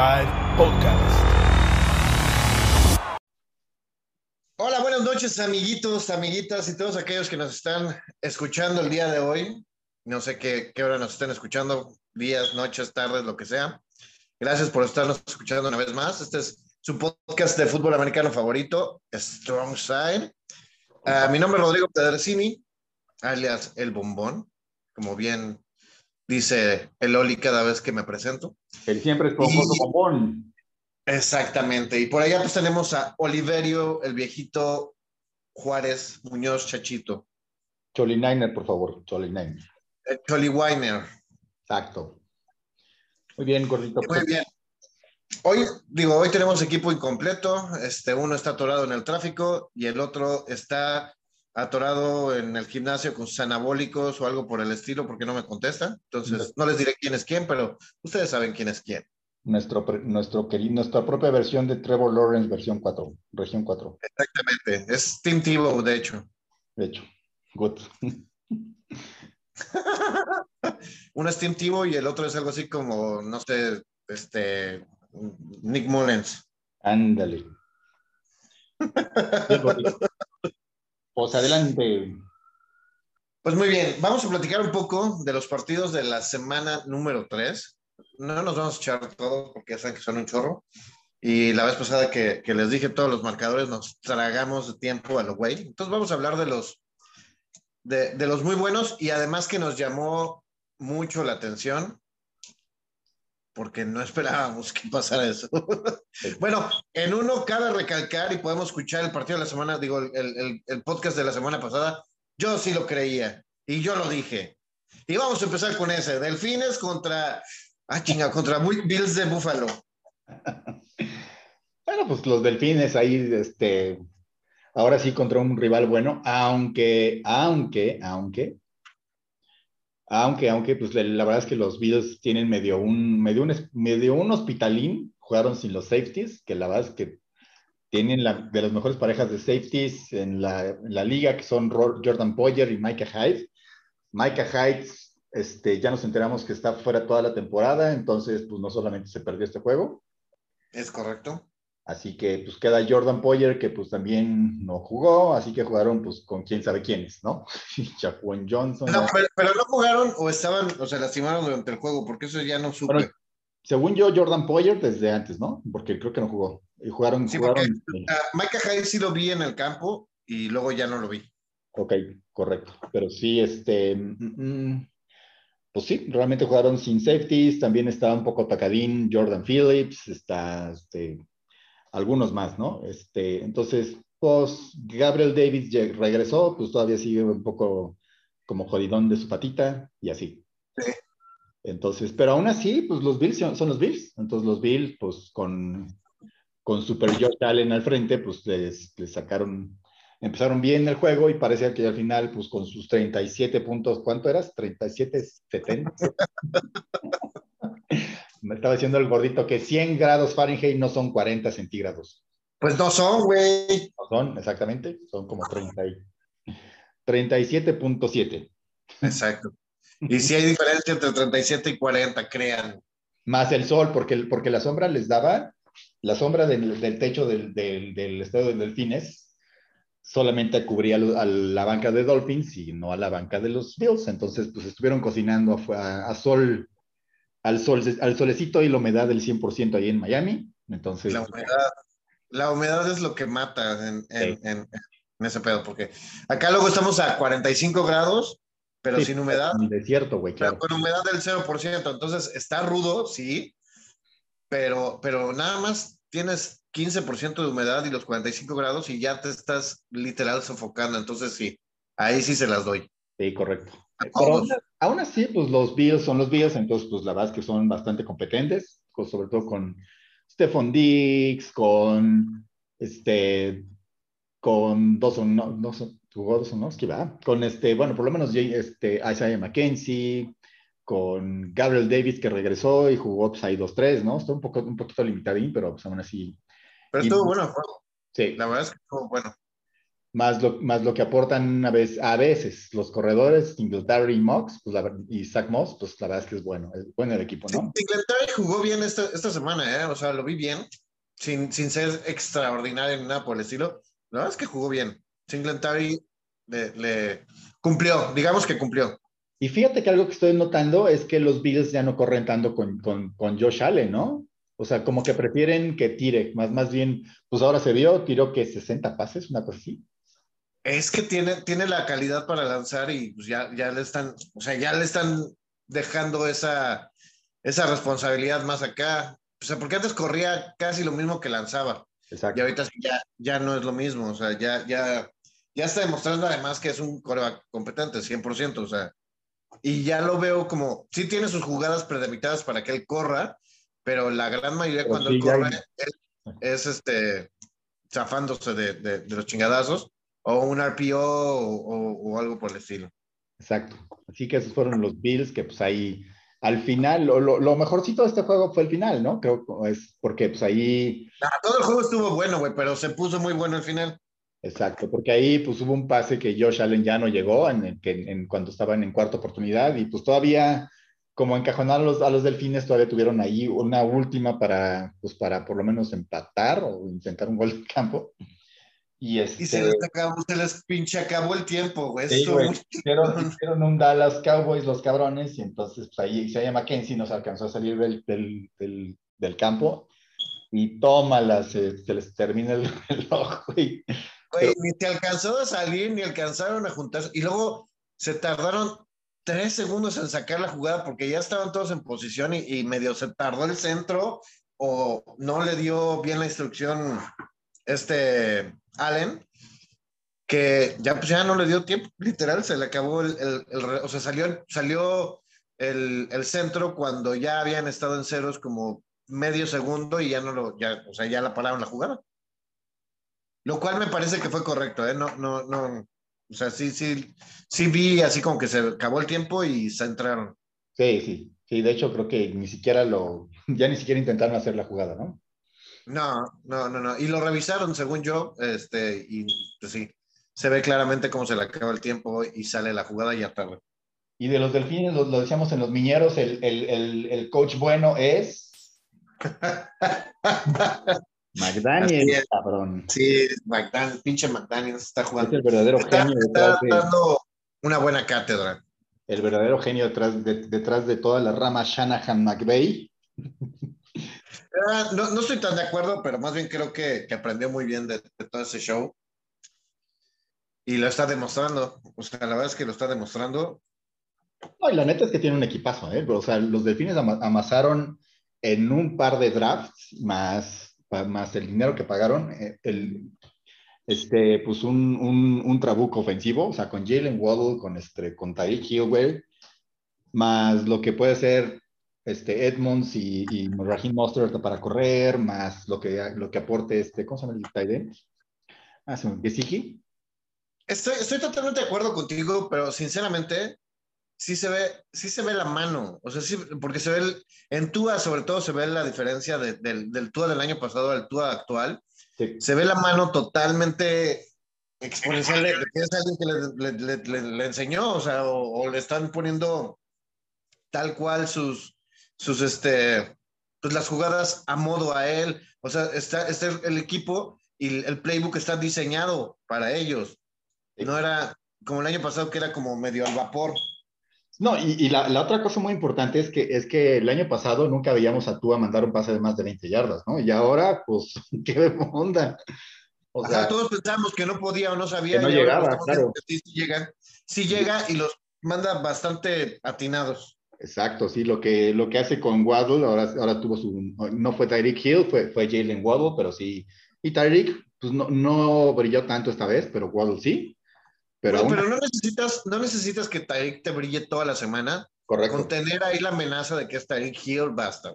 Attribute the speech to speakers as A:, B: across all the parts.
A: Podcast.
B: Hola, buenas noches, amiguitos, amiguitas y todos aquellos que nos están escuchando el día de hoy. No sé qué, qué hora nos estén escuchando, días, noches, tardes, lo que sea. Gracias por estarnos escuchando una vez más. Este es su podcast de fútbol americano favorito, Strong Side. Ah, mi nombre es Rodrigo Pedrecini, alias El Bombón, como bien dice el Oli cada vez que me presento.
C: El siempre esponjoso
B: Y-
C: bombón.
B: Exactamente. Y por allá pues tenemos a Oliverio, el viejito Juárez Muñoz Chachito,
C: Cholininer, por favor. Cholininer.
B: el Choli Weiner.
C: Exacto. Muy bien, gordito.
B: Muy bien. Hoy, digo, hoy tenemos equipo incompleto. Este, uno está atorado en el tráfico y el otro está atorado en el gimnasio con sus anabólicos o algo por el estilo porque no me contesta. Entonces, no les diré quién es quién, pero ustedes saben quién es quién.
C: Nuestro, nuestro querido, nuestra propia versión de Trevor Lawrence, versión 4, región 4.
B: Exactamente. Es Tim Tebow, de hecho.
C: De hecho. Good.
B: Uno es Tim Tebow y el otro es algo así como, no sé, este, Nick Mullens.
C: Ándale. Pues adelante.
B: Pues muy bien, vamos a platicar un poco de los partidos de la semana número 3. No nos vamos a echar todo porque ya saben que son un chorro. Y la vez pasada que, les dije todos los marcadores, nos tragamos tiempo a lo güey. Entonces vamos a hablar de los, de los muy buenos y además que nos llamó mucho la atención porque no esperábamos que pasara eso. bueno, en uno cabe recalcar y podemos escuchar el partido de la semana, digo, el, el- el podcast de la semana pasada. Yo sí lo creía y yo lo dije. Y vamos a empezar con ese: Delfines contra, ah, chinga, contra Bills de Buffalo.
C: Bueno, pues los delfines ahí, este, ahora sí contra un rival bueno, aunque, aunque, aunque, aunque, aunque, pues la verdad es que los Bills tienen medio un, medio un, medio un hospitalín, jugaron sin los safeties, que la verdad es que tienen de las mejores parejas de safeties en la, en la liga, que son Jordan Poyer y Micah Hyde. Micah Hyde, este, ya nos enteramos que está fuera toda la temporada, entonces, pues no solamente se perdió este juego,
B: ¿Es correcto?
C: Así que pues queda Jordan Poyer, que pues también no jugó, así que jugaron pues con quién sabe quiénes, ¿no? Jaquan Johnson.
B: No, pero, pero no jugaron o estaban, o se lastimaron durante el juego, porque eso ya no supe.
C: Bueno, según yo, Jordan Poyer desde antes, ¿no? Porque creo que no jugó. Y jugaron,
B: Sí,
C: jugaron.
B: Ah, Micah Hyde sí lo vi en el campo y luego ya no lo vi.
C: Ok, correcto. Pero sí, este. mm, mm, pues sí, realmente jugaron sin safeties. También estaba un poco atacadín Jordan Phillips, está este, algunos más, ¿no? Este, entonces, pues Gabriel Davis regresó, pues todavía sigue un poco como jodidón de su patita y así.
B: Sí.
C: Entonces, pero aún así, pues los Bills son, son los Bills. Entonces, los Bills, pues con, con Super Josh Allen al frente, pues les, les sacaron, empezaron bien el juego y parecía que al final, pues con sus 37 puntos, ¿cuánto eras? 37, 70. Me estaba diciendo el gordito que 100 grados Fahrenheit no son 40 centígrados.
B: Pues no son, güey.
C: No son, exactamente, son como 30 y- 37.7.
B: Exacto. Y si hay diferencia entre 37 y 40, crean.
C: Más el sol, porque, porque la sombra les daba, la sombra del, del techo del, del, del estadio de Delfines solamente cubría a la banca de Dolphins y no a la banca de los Bills. Entonces, pues estuvieron cocinando a, a- a sol, al, sol, al solecito y la humedad del 100% ahí en Miami. Entonces,
B: La humedad, la humedad es lo que mata en, en-
C: Sí.
B: en- en ese pedo, porque acá luego estamos a 45 grados, pero
C: sí,
B: sin humedad,
C: en el desierto, güey,
B: pero
C: claro.
B: con humedad del 0%. Entonces está rudo, sí, pero, pero nada más tienes 15% de humedad y los 45 grados y ya te estás literal sofocando. Entonces sí, ahí sí se las doy.
C: Sí, correcto. Pero aún, aún así, pues los Bills son los Bills, entonces pues la verdad es que son bastante competentes, pues, sobre todo con Stephon Diggs, con este, con Dawson, no, no, jugó Dawsonowski, ¿verdad? Con este, bueno, por lo menos este, Isaiah McKenzie, con Gabriel Davis que regresó y jugó pues ahí 2-3, ¿no? Está un, poco, un poquito limitadín, pero pues aún así,
B: Pero
C: y-
B: estuvo bueno el juego.
C: sí.
B: La verdad es que estuvo bueno.
C: Más lo, más lo que aportan a veces, a veces los corredores, Singletary y Mox, pues y Zach Moss, pues la verdad es que es bueno, es bueno el equipo, ¿no?
B: Singletary jugó bien esta, esta semana, ¿eh? O sea, lo vi bien, sin, sin ser extraordinario ni nada por el estilo. La verdad es que jugó bien. Singletary le, le cumplió, digamos que cumplió.
C: Y fíjate que algo que estoy notando es que los Bills ya no corren tanto con, con, con Josh Allen, ¿no? O sea, como que prefieren que tire, más, más bien, pues ahora se vio, tiró que 60 pases, una cosa así.
B: Es que tiene, tiene la calidad para lanzar y pues ya, ya le están, o sea, ya le están dejando esa, esa responsabilidad más acá. O sea, porque antes corría casi lo mismo que lanzaba. Exacto. Y ahorita ya, ya no es lo mismo. O sea, ya, ya, ya está demostrando además que es un coreback competente, 100%. O sea, y ya lo veo como, sí tiene sus jugadas predeterminadas para que él corra, pero la gran mayoría cuando él corre es este, zafándose de, de los chingadazos o un RPO o, algo por el estilo.
C: Exacto. Así que esos fueron los Bills que pues ahí al final, lo, lo, mejorcito de este juego fue el final, ¿no? Creo que es porque pues ahí...
B: todo el juego estuvo bueno, güey, pero se puso muy bueno el final.
C: Exacto, porque ahí pues hubo un pase que Josh Allen ya no llegó en, que, en cuando estaban en cuarta oportunidad y pues todavía como encajonar a los, a los delfines todavía tuvieron ahí una última para pues para por lo menos empatar o intentar un gol de campo y, este,
B: y se les, acabó, se les pinche acabó el tiempo, güey. Sí,
C: hicieron, un Dallas Cowboys los cabrones y entonces pues, ahí se llama Kenzie nos alcanzó a salir del, del, del, del campo y tómala, se, se les termina el reloj, güey.
B: Güey, ni te alcanzó a salir, ni alcanzaron a juntarse. Y luego se tardaron tres segundos en sacar la jugada porque ya estaban todos en posición y, y medio se tardó el centro o no le dio bien la instrucción este Allen, que ya, pues ya no le dio tiempo, literal, se le acabó el, o sea, salió, salió el, el, centro cuando ya habían estado en ceros como medio segundo y ya no lo, ya, o sea, ya la pararon la jugada. Lo cual me parece que fue correcto, ¿eh? No, no, no, o sea, sí, sí, sí vi así como que se acabó el tiempo y se entraron.
C: Sí, sí, sí, de hecho creo que ni siquiera lo, ya ni siquiera intentaron hacer la jugada, ¿no?
B: No, no, no, no. Y lo revisaron, según yo, este, y pues sí, se ve claramente cómo se le acaba el tiempo y sale la jugada ya tarde.
C: Y de los delfines, lo, decíamos en los miñeros, el, el, el, el coach bueno es. McDaniel, cabrón.
B: Sí, McDaniel, pinche McDaniel está jugando.
C: Es el verdadero genio
B: detrás está dando una buena cátedra.
C: El verdadero genio detrás de, detrás de toda la rama Shanahan McVeigh.
B: Ah, no, no, estoy tan de acuerdo, pero más bien creo que, que aprendió muy bien de, todo ese show. Y lo está demostrando. O sea, la verdad es que lo está demostrando.
C: No, y la neta es que tiene un equipazo, ¿eh? O sea, los delfines amasaron en un par de drafts, más, más el dinero que pagaron, eh, el, este, pues un, un, un, trabuco ofensivo, o sea, con Jalen Waddle, con, este, con Tyreek Hill, más lo que puede ser este, Edmonds y, y Raheem Mostert para correr, más lo que, lo que aporte este, ¿cómo se llama el tight Ah, Gesicki.
B: Estoy, estoy totalmente de acuerdo contigo, pero sinceramente, sí se ve, sí se ve la mano. O sea, sí, porque se ve el, en Tua, sobre todo, se ve la diferencia de, del, del Tua del año pasado al Tua actual. Se ve la mano totalmente exponencial de, que es alguien que le, le, le, enseñó, o sea, o, o, le están poniendo tal cual sus, sus, este, pues las jugadas a modo a él. O sea, está, está el equipo y el playbook está diseñado para ellos. No era como el año pasado que era como medio al vapor.
C: No, y, y la, la, otra cosa muy importante es que, es que el año pasado nunca veíamos a Tua mandar un pase de más de 20 yardas, ¿no? Y ahora, pues, qué onda.
B: O sea, todos pensamos que no podía o no sabía.
C: Que no llegaba, claro.
B: Sí, llega, sí llega y los manda bastante atinados.
C: Exacto, sí, lo que, lo que hace con Waddle, ahora, ahora tuvo su, no fue Tyreek Hill, fue, fue Jalen Waddle, pero sí, y Tyreek, pues no, no brilló tanto esta vez, pero Waddle sí.
B: Pero, no, pero no, necesitas, no necesitas que Tyreek te brille toda la semana.
C: Correcto.
B: Con tener ahí la amenaza de que es Tyreek Hill, basta.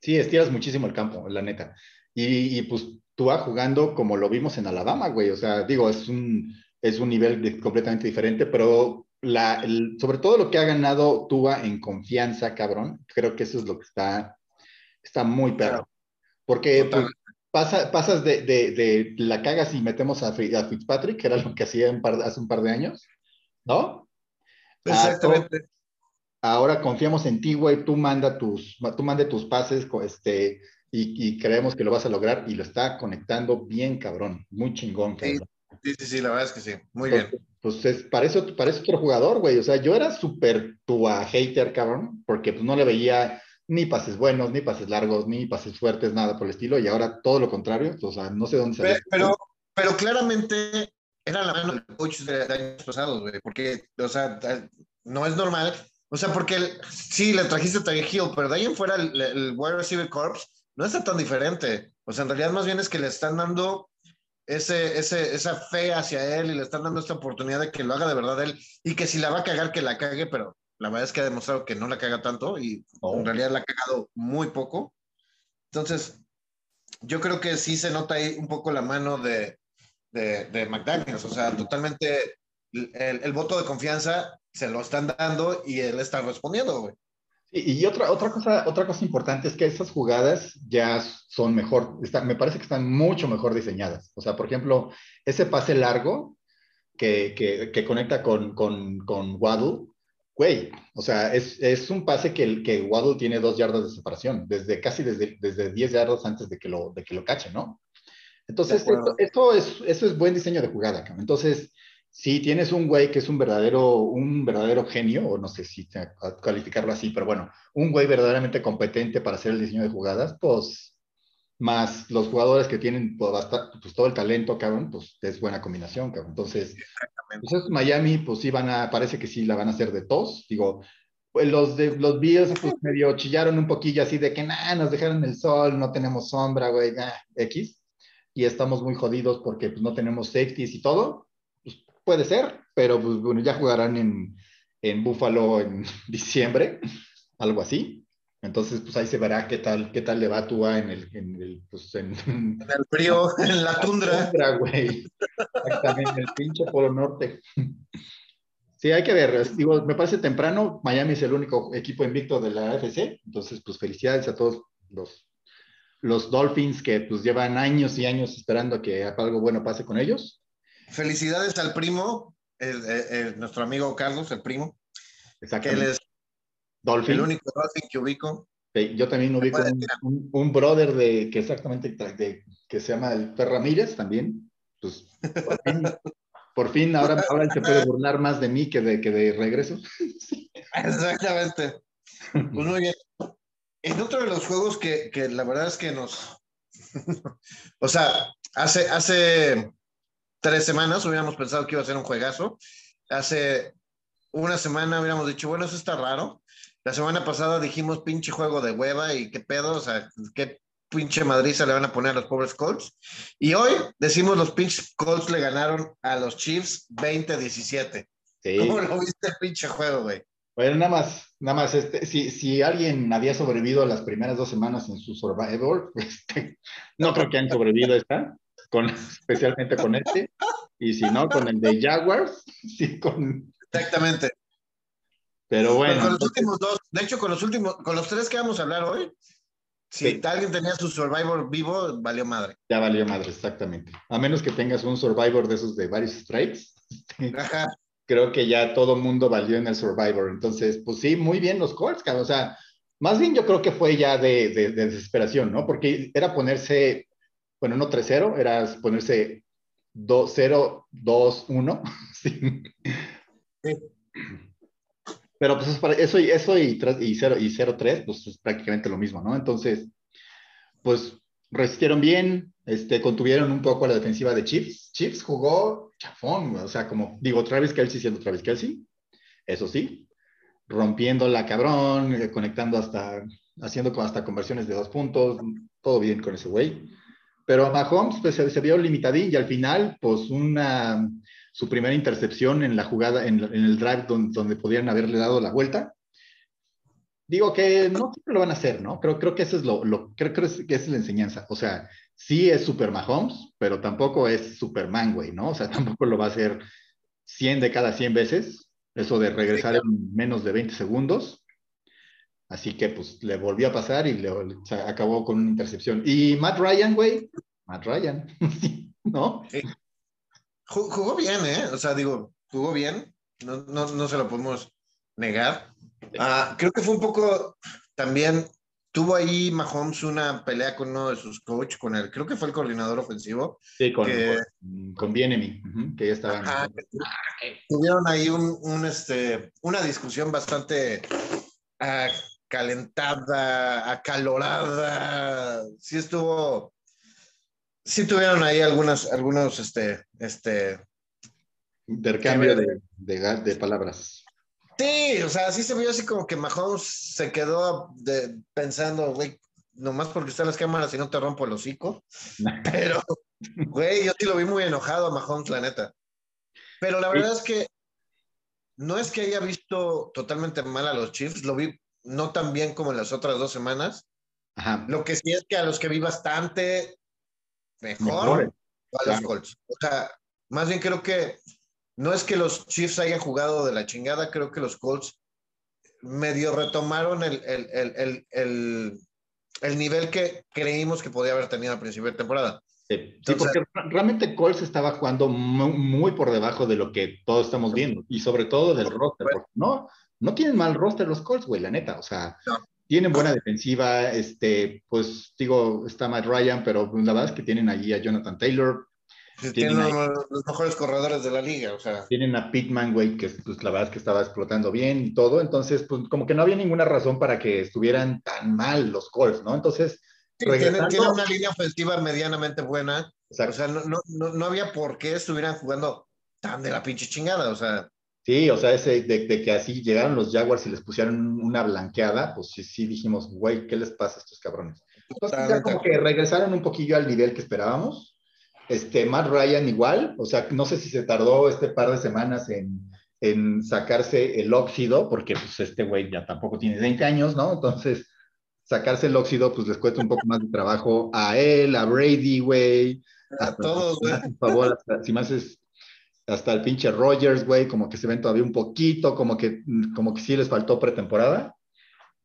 C: Sí, estiras muchísimo el campo, la neta. Y, y pues tú vas jugando como lo vimos en Alabama, güey. O sea, digo, es un, es un nivel completamente diferente, pero la, el, sobre todo lo que ha ganado Tua en confianza, cabrón, creo que eso es lo que está, está muy perro. Porque pues, pasa, pasas de, de, de, la cagas y metemos a, a, Fitzpatrick, que era lo que hacía un par, hace un par de años, ¿no?
B: Exactamente.
C: Ahora confiamos en ti, güey, tú manda tus, tú mande tus pases, este, y, y, creemos que lo vas a lograr y lo está conectando bien, cabrón, muy chingón, cabrón.
B: Sí, sí, sí, la verdad es que sí, muy bien.
C: Pues es, parece, parece otro jugador, güey, o sea, yo era súper tua hater, cabrón, porque pues no le veía ni pases buenos, ni pases largos, ni pases fuertes, nada por el estilo, y ahora todo lo contrario, o sea, no sé dónde
B: salió. Pero, pero claramente era la mano del coach de, de años pasados, güey, porque, o sea, no es normal, o sea, porque el, sí, le trajiste a Tyreek Hill, pero de ahí en fuera el, el wide receiver corps no está tan diferente, o sea, en realidad más bien es que le están dando ese, ese, esa fe hacia él y le están dando esta oportunidad de que lo haga de verdad él y que si la va a cagar, que la cague, pero la verdad es que ha demostrado que no la caga tanto y oh. en realidad la ha cagado muy poco. Entonces, yo creo que sí se nota ahí un poco la mano de, de, de McDaniels, o sea, totalmente el, el, voto de confianza se lo están dando y él está respondiendo, güey.
C: Y, y, otra, otra, cosa, otra cosa importante es que esas jugadas ya son mejor, está, me parece que están mucho mejor diseñadas. O sea, por ejemplo, ese pase largo que, que, que conecta con, con, con Waddle, güey, o sea, es, es, un pase que, que Waddle tiene dos yardas de separación, desde casi desde, desde 10 yardas antes de que lo, de que lo cache, ¿no? Entonces, esto, esto, es, eso es buen diseño de jugada. Entonces, si tienes un güey que es un verdadero, un verdadero genio, o no sé si calificarlo así, pero bueno, un güey verdaderamente competente para hacer el diseño de jugadas, pues más los jugadores que tienen pues, pues todo el talento, cabrón, pues es buena combinación, cabrón. Entonces, pues Miami, pues sí van a, parece que sí la van a hacer de tos. Digo, pues los de los Bills, pues medio chillaron un poquillo así de que, nada, nos dejaron el sol, no tenemos sombra, güey, nah, X. Y estamos muy jodidos porque pues, no tenemos safeties y todo. Puede ser, pero pues bueno, ya jugarán en, en Buffalo en diciembre, algo así. Entonces, pues ahí se verá qué tal, qué tal le va a Tua en el, en el, pues, en,
B: en el frío, en la tundra.
C: tundra güey. Exactamente, el pinche polo norte. Sí, hay que ver. Digo, me parece temprano. Miami es el único equipo invicto de la AFC. Entonces, pues felicidades a todos los, los Dolphins que pues llevan años y años esperando que algo bueno pase con ellos.
B: Felicidades al primo, el, el, el, nuestro amigo Carlos, el primo. Que él es
C: Dolphin.
B: El único Dolphin que ubico.
C: Sí, yo también ubico un, un, un, brother de que exactamente de, que se llama el Fer Ramírez también. Pues, por fin, por fin ahora, ahora él se puede burlar más de mí que de, que de regreso.
B: Exactamente. Pues muy bien. En otro de los juegos que, que la verdad es que nos. o sea, hace, hace tres semanas hubiéramos pensado que iba a ser un juegazo. Hace una semana hubiéramos dicho, bueno, eso está raro. La semana pasada dijimos pinche juego de hueva y qué pedo, o sea, qué pinche madriza le van a poner a los pobres Colts. Y hoy decimos los pinches Colts le ganaron a los Chiefs 20-17. Sí. ¿Cómo lo viste el pinche juego, güey?
C: Bueno, nada más, nada más, este, si, si alguien había sobrevivido las primeras dos semanas en su Survivor, este, no creo que han sobrevivido esta, con, especialmente con este, y si no, con el de Jaguars, sí, con...
B: Exactamente.
C: Pero bueno.
B: Pero con los últimos dos, de hecho, con los últimos, con los tres que vamos a hablar hoy, si sí. alguien tenía su Survivor vivo, valió madre.
C: Ya valió madre, exactamente. A menos que tengas un Survivor de esos de varios strikes.
B: Ajá.
C: Creo que ya todo mundo valió en el Survivor. Entonces, pues sí, muy bien los Colts, O sea, más bien yo creo que fue ya de, de, de desesperación, ¿no? Porque era ponerse, bueno, no 3-0, era ponerse 2-0, 2-1. sí. sí. Pero pues eso, y, eso y, 0 y 0-3, pues es prácticamente lo mismo, ¿no? Entonces, pues resistieron bien, este, contuvieron un poco a la defensiva de Chiefs. Chiefs jugó chafón, o sea, como digo, Travis Kelsey siendo Travis Kelsey, eso sí, rompiendo la cabrón, eh, conectando hasta, haciendo hasta conversiones de dos puntos, todo bien con ese güey. Pero Mahomes pues, se, se vio limitadín y al final, pues una su primera intercepción en la jugada, en, en el drive donde, donde, podrían haberle dado la vuelta. Digo que no siempre lo van a hacer, ¿no? Creo, creo que eso es lo, lo creo, creo que es la enseñanza. O sea, sí es Super Mahomes, pero tampoco es Superman, güey, ¿no? O sea, tampoco lo va a hacer 100 de cada 100 veces, eso de regresar en menos de 20 segundos. Así que pues le volvió a pasar y le, acabó con una intercepción. Y Matt Ryan, güey, Matt Ryan, ¿no?
B: Jugó bien, ¿eh? O sea, digo, jugó bien, no, no, no se lo podemos negar. Ah, creo que fue un poco también, tuvo ahí Mahomes una pelea con uno de sus coaches, con el, creo que fue el coordinador ofensivo.
C: Sí, con, que, con, que ya estaba.
B: tuvieron ahí un, un, este, una discusión bastante uh, calentada, acalorada. Sí estuvo, sí tuvieron ahí algunas, algunos, este, este...
C: Intercambio de, de, de palabras.
B: Sí, o sea, sí se vio así como que Mahomes se quedó de, pensando, güey, nomás porque están las cámaras y no te rompo el hocico. Pero, güey, yo sí lo vi muy enojado a Mahomes, la neta. Pero la verdad es que no es que haya visto totalmente mal a los Chiefs, lo vi no tan bien como en las otras dos semanas. Ajá. Lo que sí es que a los que vi bastante mejor, a los Colts. O sea, más bien creo que no es que los Chiefs hayan jugado de la chingada, creo que los Colts medio retomaron el, el, el, el nivel que creímos que podía haber tenido al principio de temporada.
C: Sí, porque realmente Colts estaba jugando muy, por debajo de lo que todos estamos viendo y sobre todo del roster. no, no tienen mal roster los Colts, güey, la neta. O sea, tienen buena defensiva. Este, pues digo, está Matt Ryan, pero la verdad es que tienen allí a Jonathan Taylor,
B: tienen, los mejores corredores de la liga, o sea.
C: Tienen a Pittman, güey, que pues, la verdad es que estaba explotando bien y todo. Entonces, pues como que no había ninguna razón para que estuvieran tan mal los Colts, ¿no? Entonces.
B: tienen, una línea ofensiva medianamente buena. O sea, no, no, no, había por qué estuvieran jugando tan de la pinche chingada, o sea.
C: Sí, o sea, ese de, de, que así llegaron los Jaguars y les pusieron una blanqueada, pues sí, sí dijimos, güey, ¿qué les pasa a estos cabrones? Entonces, ya como que regresaron un poquillo al nivel que esperábamos este, Matt Ryan igual, o sea, no sé si se tardó este par de semanas en, en sacarse el óxido, porque pues este güey ya tampoco tiene 20 años, ¿no? Entonces, sacarse el óxido, pues les cuesta un poco más de trabajo a él, a Brady, güey.
B: A, todos, güey.
C: Por favor, si más es hasta el pinche Rogers, güey, como que se ven todavía un poquito, como que, como que sí les faltó pretemporada.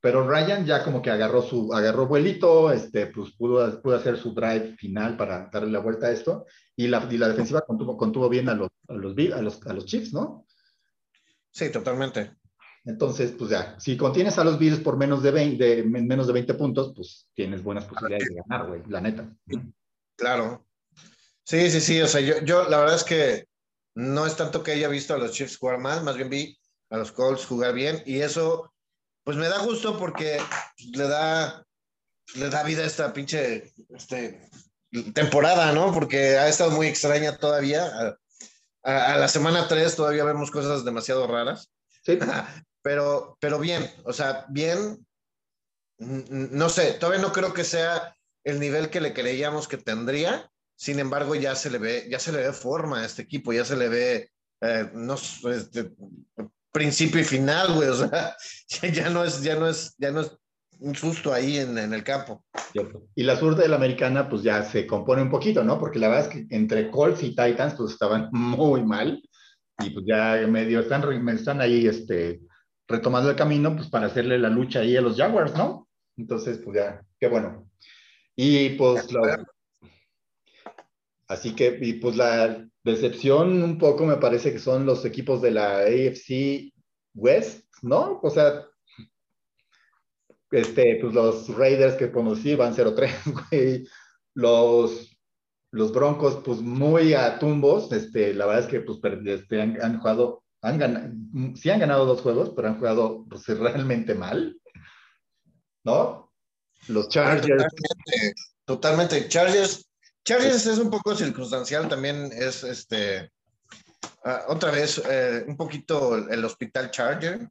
C: Pero Ryan ya como que agarró su, agarró vuelito, este, pues pudo, pudo hacer su drive final para darle la vuelta a esto, y la, y la defensiva contuvo, contuvo bien a los, a los, a los, a los Chiefs, ¿no?
B: Sí, totalmente.
C: Entonces, pues ya, si contienes a los Bills por menos de 20, menos de 20 puntos, pues tienes buenas posibilidades de ganar, güey, la neta.
B: Claro. Sí, sí, sí, o sea, yo, yo la verdad es que no es tanto que haya visto a los Chiefs jugar mal, más bien vi a los Colts jugar bien, y eso pues me da gusto porque le da, le da vida a esta pinche este, temporada, ¿no? Porque ha estado muy extraña todavía. A, la semana 3 todavía vemos cosas demasiado raras. Sí. Pero, pero bien, o sea, bien. No sé, todavía no creo que sea el nivel que le creíamos que tendría. Sin embargo, ya se le ve, ya se le ve forma a este equipo, ya se le ve, eh, no, este, principio y final, güey. O sea, ya no es, ya no es, ya no es un susto ahí en, en el campo.
C: Y la sur de la americana, pues ya se compone un poquito, ¿no? Porque la verdad es que entre Colts y Titans, pues estaban muy mal. Y pues ya medio están, están ahí, este, retomando el camino, pues para hacerle la lucha ahí a los Jaguars, ¿no? Entonces, pues ya, qué bueno. Y pues, así que, y pues la, Decepción un poco me parece que son los equipos de la AFC West, ¿no? O sea, este, pues los Raiders que conocí van 0-3, güey. Los, los Broncos, pues muy a tumbos. Este, la verdad es que pues, este, han, jugado, han ganado, sí han ganado dos juegos, pero han jugado pues, realmente mal, ¿no? Los Chargers.
B: Totalmente, totalmente. Chargers Chargers es un poco circunstancial, también es este, ah, otra vez, eh, un poquito el hospital Charger.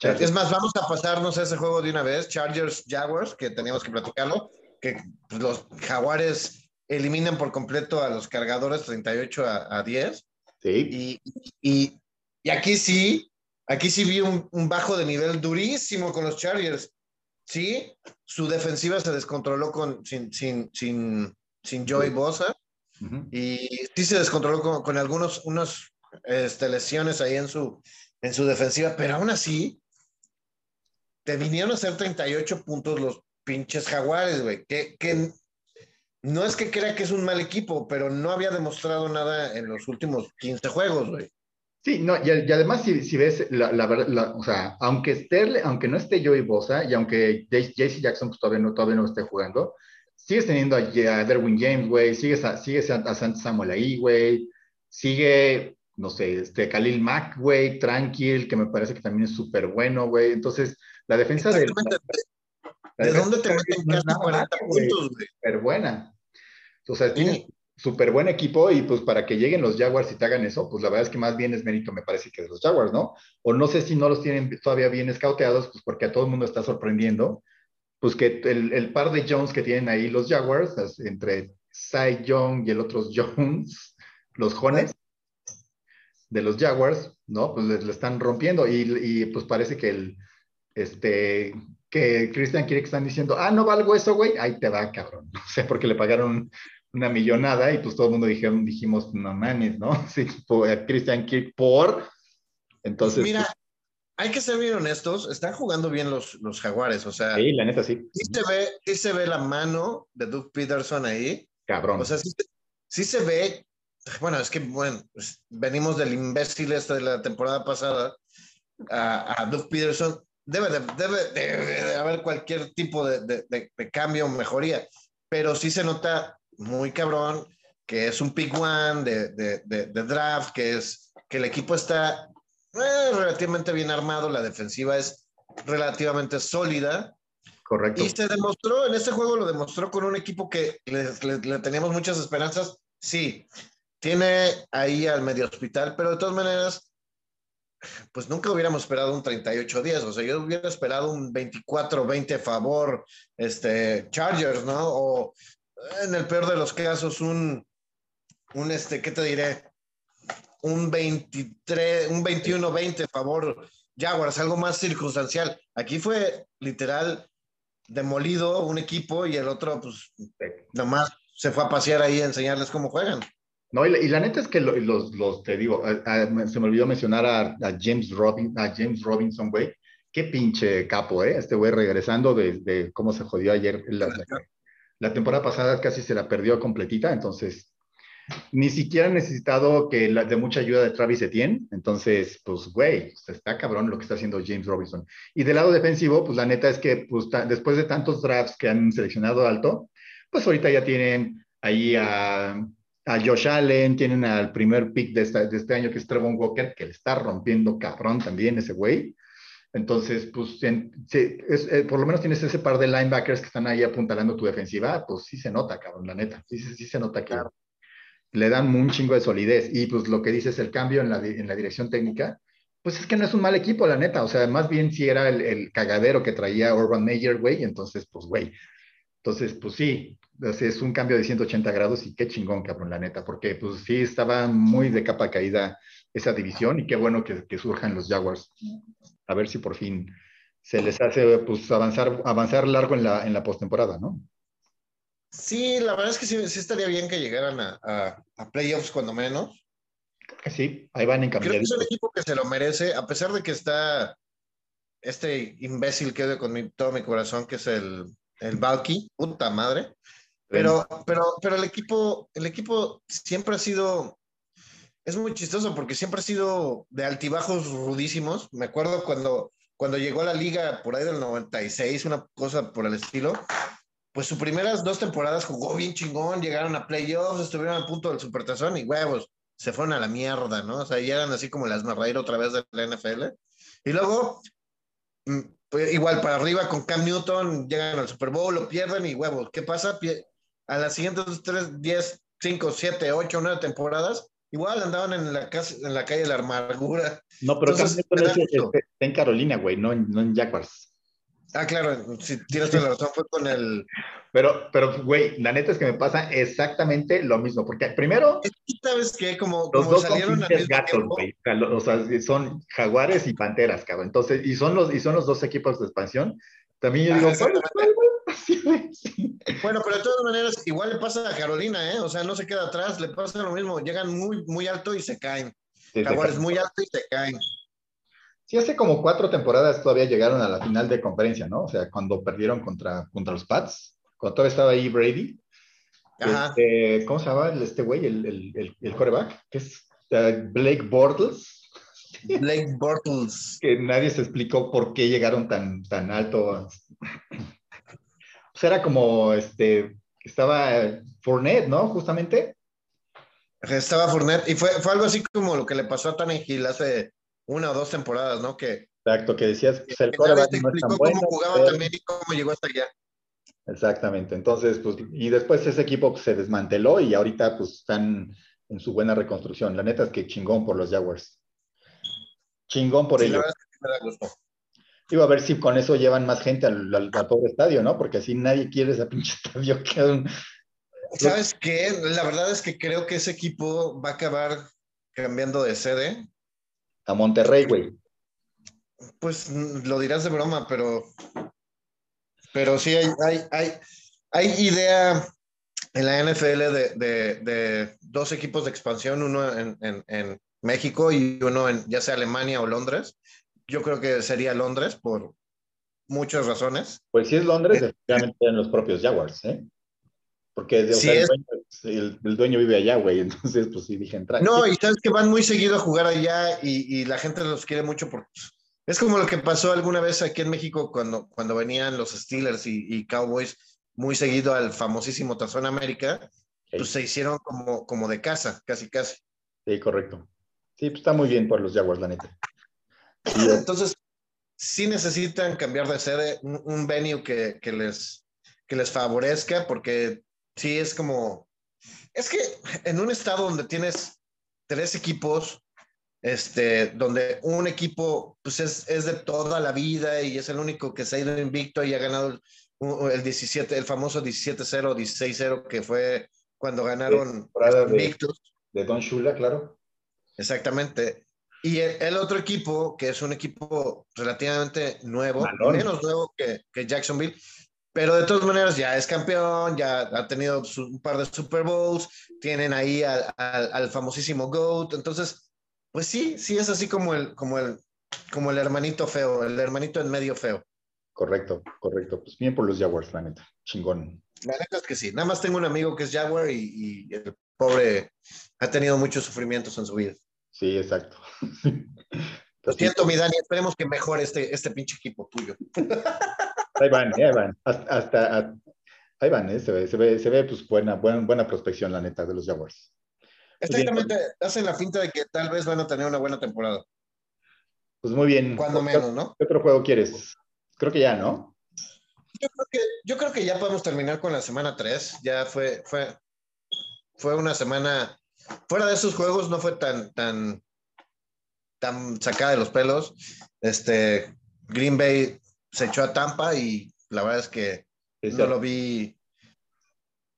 B: Es más, vamos a pasarnos a ese juego de una vez, Chargers Jaguars, que teníamos que platicarlo, que pues, los Jaguares eliminan por completo a los cargadores 38 a, 10.
C: Sí.
B: Y, y, aquí sí, aquí sí vi un, un, bajo de nivel durísimo con los Chargers. Sí, su defensiva se descontroló con, sin, sin, sin sin Joey Bosa. Y sí se descontroló con, con algunos unos, este, lesiones ahí en su, en su defensiva, pero aún así, te vinieron a hacer 38 puntos los pinches jaguares, güey. Que, que no es que crea que es un mal equipo, pero no había demostrado nada en los últimos 15 juegos, güey.
C: Sí, no, y, y además si, si ves, la, la, o sea, aunque, esté, aunque no esté Joey Bosa y aunque JC Jackson pues, todavía, no, todavía no esté jugando, sigues teniendo a, a Derwin James, güey, sigues a, sigues a, a Samuel ahí, güey, sigue, no sé, este Khalil Mack, güey, tranquil, que me parece que también es súper bueno, güey. Entonces, la defensa de...
B: ¿De dónde te meten casi 40 puntos, güey?
C: Súper buena. O sea, tiene súper buen equipo y pues para que lleguen los Jaguars y te hagan eso, pues la verdad es que más bien es mérito, me parece que de los Jaguars, ¿no? O no sé si no los tienen todavía bien escauteados, pues porque a todo el mundo está sorprendiendo, pues que el, el par de Jones que tienen ahí los Jaguars, entre Cy Young y el otro Jones, los Jones de los Jaguars, ¿no? Pues le, están rompiendo y, y, pues parece que el, este, que Christian que están diciendo, ah, no valgo eso, güey, ahí te va, cabrón. O sea, porque le pagaron una millonada y pues todo el mundo dijeron, dijimos, no mames, ¿no? Sí, por, Christian Kirk por. Entonces.
B: Mira, pues, hay que ser bien honestos, están jugando bien los, los jaguares, o sea.
C: Sí, la neta sí.
B: Sí se ve, sí se ve la mano de Doug Peterson ahí.
C: Cabrón.
B: O sea, sí, sí se ve. Bueno, es que, bueno, pues, venimos del imbécil este de la temporada pasada a, a Doug Peterson. Debe de, debe, de, haber cualquier tipo de, de, de cambio o mejoría, pero sí se nota muy cabrón, que es un pick one de, de, de, draft, que es que el equipo está eh, relativamente bien armado, la defensiva es relativamente sólida.
C: Correcto.
B: Y se demostró, en este juego lo demostró con un equipo que le, le, le teníamos muchas esperanzas. Sí, tiene ahí al medio hospital, pero de todas maneras, pues nunca hubiéramos esperado un 38-10, o sea, yo hubiera esperado un 24-20 a favor, este, Chargers, ¿no? O en el peor de los casos, un, un este, ¿qué te diré? Un 23, un 21-20 favor Jaguars, algo más circunstancial. Aquí fue literal demolido un equipo y el otro, pues, nomás se fue a pasear ahí a enseñarles cómo juegan.
C: No, y la, y la neta es que lo, los, los, te digo, a, a, se me olvidó mencionar a, a, James Robin, a James Robinson, güey. Qué pinche capo, ¿eh? Este güey regresando de, de cómo se jodió ayer la, la temporada pasada casi se la perdió completita, entonces ni siquiera ha necesitado que de mucha ayuda de Travis Etienne. Entonces, pues, güey, está cabrón lo que está haciendo James Robinson. Y del lado defensivo, pues la neta es que pues, después de tantos drafts que han seleccionado alto, pues ahorita ya tienen ahí a, a Josh Allen, tienen al primer pick de, esta, de este año que es Trevon Walker, que le está rompiendo cabrón también ese güey. Entonces, pues, eh, por lo menos tienes ese par de linebackers que están ahí apuntalando tu defensiva, pues sí se nota, cabrón, la neta. Sí, sí, se nota que. Le dan un chingo de solidez. Y pues lo que dices, el cambio en la, en la dirección técnica, pues es que no es un mal equipo, la neta. O sea, más bien si era el, el cagadero que traía Urban Meyer, güey, entonces, pues, güey. Entonces, pues sí, es un cambio de 180 grados y qué chingón, cabrón, la neta, porque pues sí estaba muy de capa caída esa división y qué bueno que, que surjan los Jaguars a ver si por fin se les hace pues, avanzar, avanzar largo en la, en la postemporada, ¿no?
B: Sí, la verdad es que sí, sí estaría bien que llegaran a, a, a, playoffs cuando menos.
C: Sí, ahí van en
B: Creo que es un equipo que se lo merece, a pesar de que está este imbécil que odio con mi, todo mi corazón, que es el, el Valky, puta madre. Pero, pero, pero el equipo, el equipo siempre ha sido es muy chistoso porque siempre ha sido de altibajos rudísimos. Me acuerdo cuando, cuando llegó a la liga por ahí del 96, una cosa por el estilo. Pues sus primeras dos temporadas jugó bien chingón, llegaron a playoffs, estuvieron a punto del supertazón y huevos, se fueron a la mierda, ¿no? O sea, ya eran así como las marraír otra vez de la NFL. Y luego, mm, pues, igual para arriba con Cam Newton, llegan al Super Bowl, lo pierden y huevos. ¿Qué pasa? A las siguientes 3, 10, 5, 7, 8, 9 temporadas, Igual andaban en la, casa, en la calle de la amargura.
C: No, pero Entonces, es, está en Carolina, güey, no no en Jaguars.
B: Ah, claro, si tienes toda la razón, fue con el.
C: Pero, pero, güey, la neta es que me pasa exactamente lo mismo, porque primero.
B: ¿Sabes qué? Como,
C: los
B: como
C: dos salieron son gatos, güey. O sea, son jaguares y panteras, cabrón. Entonces, y son los, y son los dos equipos de expansión. También yo digo,
B: bueno, pero de todas maneras, igual le pasa a Carolina, ¿eh? O sea, no se queda atrás, le pasa lo mismo. Llegan muy, muy alto y se caen. Sí, Jaguares muy alto y se caen.
C: Sí, hace como cuatro temporadas todavía llegaron a la final de conferencia, ¿no? O sea, cuando perdieron contra, contra los Pats, cuando todavía estaba ahí Brady. Este, ¿Cómo se llama este güey, el, el, el, coreback? Que es uh, Blake Bortles.
B: Blake Bortles.
C: que nadie se explicó por qué llegaron tan, tan alto. Pues era como, este, estaba Fournette, ¿no? Justamente.
B: Estaba Fournette y fue, fue algo así como lo que le pasó a Tony Hill hace una o dos temporadas, ¿no? Que,
C: Exacto, que decías
B: que el coreback no explicó cómo jugaba también y cómo llegó hasta allá.
C: Exactamente, entonces, pues, y después ese equipo pues, se desmanteló y ahorita pues están en su buena reconstrucción. La neta es que chingón por los Jaguars. Chingón por ellos. Iba a ver si con eso llevan más gente al, al, pobre estadio, ¿no? Porque así nadie quiere ese pinche estadio.
B: ¿Sabes qué? La verdad es que creo que ese equipo va a acabar cambiando de sede
C: a Monterrey, güey.
B: Pues lo dirás de broma, pero, pero sí hay, hay, hay, hay idea en la NFL de, de, de, dos equipos de expansión, uno en, en, en, México y uno en ya sea Alemania o Londres. Yo creo que sería Londres por muchas razones.
C: Pues si es Londres, definitivamente en los propios Jaguars, ¿eh? Porque el, dueño, vive allá, güey. Entonces, pues sí, dije entrar.
B: No, y sabes que van muy seguido a jugar allá y, y, la gente los quiere mucho porque es como lo que pasó alguna vez aquí en México cuando, cuando venían los Steelers y, y Cowboys muy seguido al famosísimo Tazón América, pues se hicieron como, como de casa, casi, casi.
C: Sí, correcto. Sí, pues está muy bien por los Jaguars, la neta.
B: Entonces, sí necesitan cambiar de sede, un, un venue que, que, les, que les favorezca, porque Sí, es como, es que en un estado donde tienes tres equipos, este, donde un equipo pues es, es, de toda la vida y es el único que se ha ido invicto y ha ganado el, 17, el famoso 17-0, 16-0 que fue cuando ganaron
C: invictos. De, Don Shula, claro.
B: Exactamente. Y el, otro equipo, que es un equipo relativamente nuevo, menos nuevo que, que Jacksonville, pero de todas maneras ya es campeón, ya ha tenido un par de Super Bowls, tienen ahí al, famosísimo GOAT, entonces, pues sí, sí es así como el, como, el, como el hermanito feo, el hermanito en medio feo.
C: Correcto, correcto. Pues bien por los Jaguars, la neta, chingón.
B: La neta es que sí, nada más tengo un amigo que es Jaguar y, el pobre ha tenido muchos sufrimientos en su vida.
C: Sí, exacto.
B: Lo siento, mi Dani, esperemos que mejore este, este pinche equipo tuyo.
C: Ahí van, ahí van. Hasta, ahí van, ¿eh? se ve, se ve, se ve pues buena, buena, buena prospección, la neta, de los Jaguars.
B: Exactamente, hacen la finta de que tal vez van a tener una buena temporada.
C: Pues muy bien.
B: Cuando menos, ¿no?
C: ¿Qué otro juego quieres? Creo que ya, ¿no?
B: Yo creo que, yo creo que ya podemos terminar con la semana 3. Ya fue, fue, fue una semana. Fuera de esos juegos no fue tan, tan, tan sacada de los pelos. Este, Green Bay se echó a Tampa y la verdad es que no lo vi,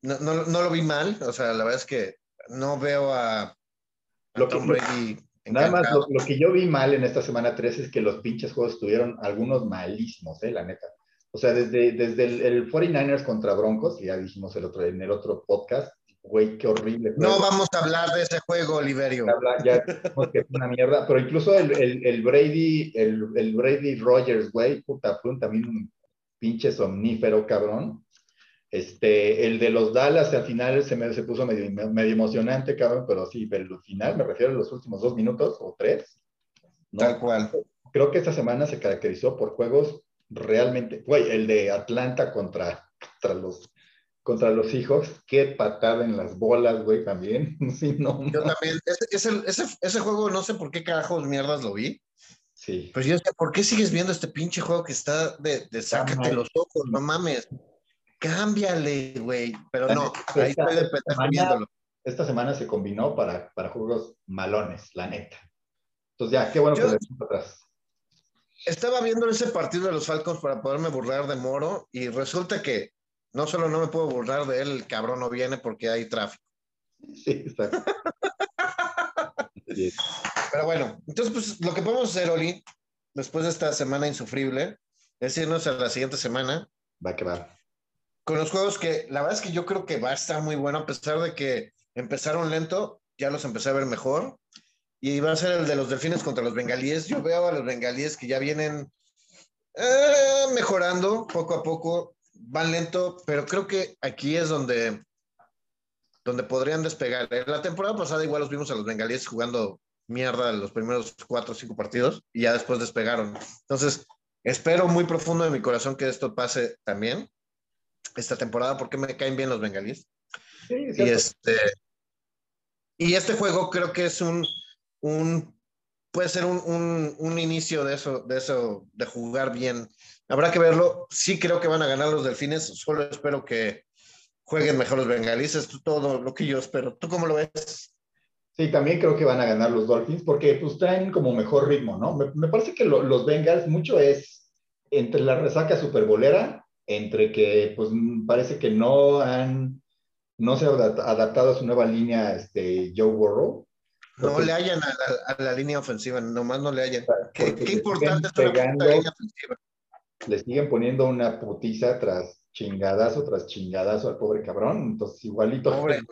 B: no, no, no, lo vi mal, o sea, la verdad es que no veo a,
C: lo Tom Brady. Nada más lo, que yo vi mal en esta semana 3 es que los pinches juegos tuvieron algunos malísimos, eh, la neta. O sea, desde, desde el, el 49ers contra Broncos, ya dijimos el otro, en el otro podcast, güey, qué horrible.
B: No vamos a hablar de ese juego, Oliverio.
C: Ya que es una mierda, pero incluso el, el, el Brady, el, el, Brady Rogers, güey, puta, fue también un pinche somnífero, cabrón. Este, el de los Dallas al final se, me, se puso medio, medio emocionante, cabrón, pero sí, pero al final me refiero a los últimos dos minutos o tres.
B: Tal cual.
C: Creo que esta semana se caracterizó por juegos realmente, güey, el de Atlanta contra, contra los contra los hijos, qué patada en las bolas, güey, también. sí, no,
B: Yo también, ese, ese, ese, juego no sé por qué carajos mierdas lo vi.
C: Sí.
B: Pues yo sé, ¿por qué sigues viendo este pinche juego que está de, de sácate los ojos? No mames. Cámbiale, güey. Pero no, ahí estoy de
C: viéndolo. Esta semana se combinó para, para juegos malones, la neta. Entonces ya, qué bueno que le atrás.
B: Estaba viendo ese partido de los Falcons para poderme burlar de Moro y resulta que no solo no me puedo burlar de él, el cabrón no viene porque hay tráfico.
C: Sí, exacto.
B: Pero bueno, entonces pues lo que podemos hacer, Oli, después de esta semana insufrible, es irnos a la siguiente semana.
C: Va que va.
B: Con los juegos que la verdad es que yo creo que va a estar muy bueno, a pesar de que empezaron lento, ya los empecé a ver mejor. y va a ser el de los delfines contra los bengalíes. Yo veo a los bengalíes que ya vienen eh, mejorando poco a poco, van lento, pero creo que aquí es donde, donde podrían despegar. En la temporada pasada igual los vimos a los bengalíes jugando mierda los primeros cuatro o cinco partidos y ya después despegaron. Entonces, espero muy profundo de mi corazón que esto pase también esta temporada porque me caen bien los bengalíes. y, este, y este juego creo que es un, un puede ser un, un, un, inicio de eso, de eso, de jugar bien. Habrá que verlo. Sí creo que van a ganar los delfines. Solo espero que jueguen mejor los bengalíes. Es todo lo que yo espero. ¿Tú cómo lo ves?
C: Sí, también creo que van a ganar los Dolphins porque pues traen como mejor ritmo, ¿no? Me, me parece que lo, los Bengals mucho es entre la resaca superbolera, entre que pues parece que no han, no se han adaptado a su nueva línea este, Joe Burrow.
B: No le hayan a la, línea ofensiva, nomás no le hayan. Qué, qué importante es una línea ofensiva.
C: Le siguen poniendo una putiza tras chingadazo tras chingadazo al pobre cabrón, entonces igualito.
B: Pobre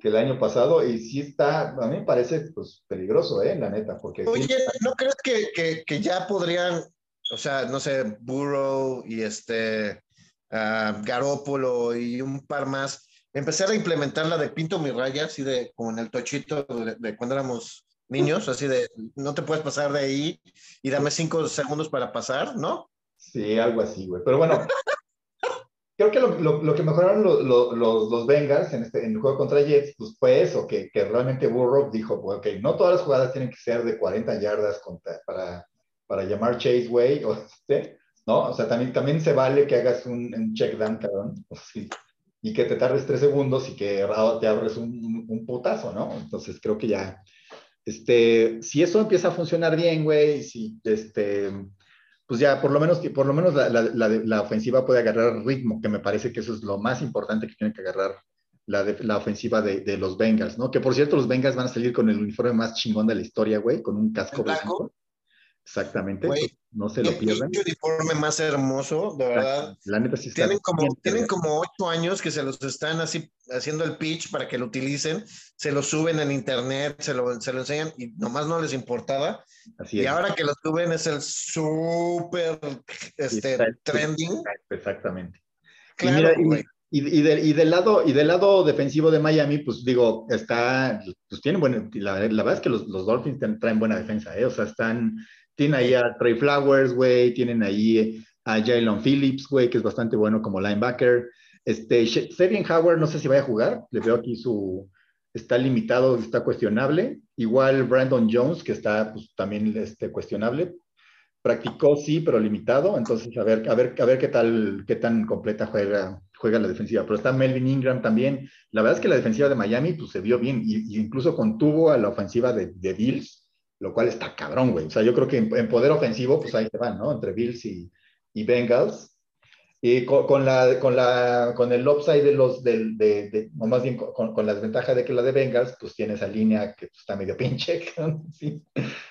C: que el año pasado y sí está, a mí me parece pues peligroso, ¿eh? La neta, porque...
B: Oye, ¿no crees que, que, que ya podrían, o sea, no sé, Burrow y este uh, Garópolo y un par más, empezar a implementar la de Pinto mi raya, así de como en el tochito de, de cuando éramos niños, así de no te puedes pasar de ahí y dame cinco segundos para pasar, ¿no?
C: Sí, algo así, güey. Pero bueno, creo que lo, lo, que mejoraron los, los, los Bengals en, este, en el juego contra Jets, pues fue eso, que, que realmente Burrow dijo, pues, ok, no todas las jugadas tienen que ser de 40 yardas contra, para, para llamar Chase Way, o, ¿sí? ¿no? O sea, también, también se vale que hagas un, un check down, cabrón, sí, y que te tardes tres segundos y que te abres un, un, putazo, ¿no? Entonces creo que ya, este, si eso empieza a funcionar bien, güey, si, este, pues ya por lo menos, por lo menos la, la, la, ofensiva puede agarrar ritmo, que me parece que eso es lo más importante que tiene que agarrar la, la ofensiva de, de, los Bengals, ¿no? Que por cierto, los Bengals van a salir con el uniforme más chingón de la historia, güey, con un casco blanco. Exactamente. Wey, no se lo pierdan.
B: El uniforme más hermoso, de verdad.
C: La neta sí está
B: tienen como, tienen como ocho años que se los están así haciendo el pitch para que lo utilicen, se lo suben en internet, se lo, se lo enseñan y nomás no les importaba. Así y es. ahora que lo suben es el súper este, trending.
C: Exactamente. Claro, y, mira, y, y, de, y, del lado, y del lado defensivo de Miami, pues digo, está, pues tienen buena, la, la verdad es que los, los Dolphins traen buena defensa, ¿eh? o sea, están, tienen ahí a Trey Flowers, güey, tienen ahí a Jalen Phillips, güey, que es bastante bueno como linebacker. Este, Sevien Howard, no sé si vaya a jugar, le veo aquí su, está limitado, está cuestionable. Igual Brandon Jones, que está pues, también este, cuestionable. Practicó, sí, pero limitado. Entonces, a ver, a ver, a ver qué tal, qué tan completa juega, juega la defensiva. Pero está Melvin Ingram también. La verdad es que la defensiva de Miami, pues, se vio bien. Y, y incluso contuvo a la ofensiva de, de Bills lo cual está cabrón, güey. O sea, yo creo que en, en poder ofensivo, pues ahí se van, ¿no? Entre Bills y, y Bengals. Y con, con, la, con, la, con el upside de los, del, de, de, o más bien con, con, la desventaja de que la de Bengals, pues tiene esa línea que pues, está medio pinche.
B: sí.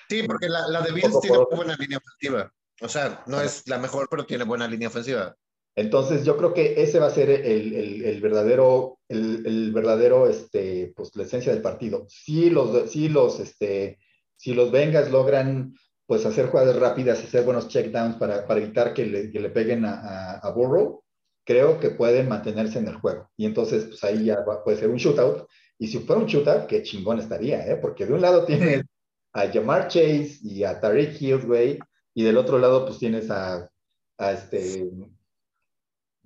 B: sí, porque la, la de Bills tiene por... buena línea ofensiva. O sea, no es la mejor, pero tiene buena línea ofensiva.
C: Entonces, yo creo que ese va a ser el, el, el verdadero, el, el, verdadero, este, pues la esencia del partido. Sí, los, sí, los, este, si los Bengals logran pues hacer jugadas rápidas, hacer buenos checkdowns para, para evitar que le, que le peguen a, a, a, Burrow, creo que pueden mantenerse en el juego. Y entonces, pues ahí ya va, puede ser un shootout. Y si fuera un shootout, qué chingón estaría, ¿eh? Porque de un lado tienes a Jamar Chase y a Tariq Hill, güey, y del otro lado, pues tienes a, a este.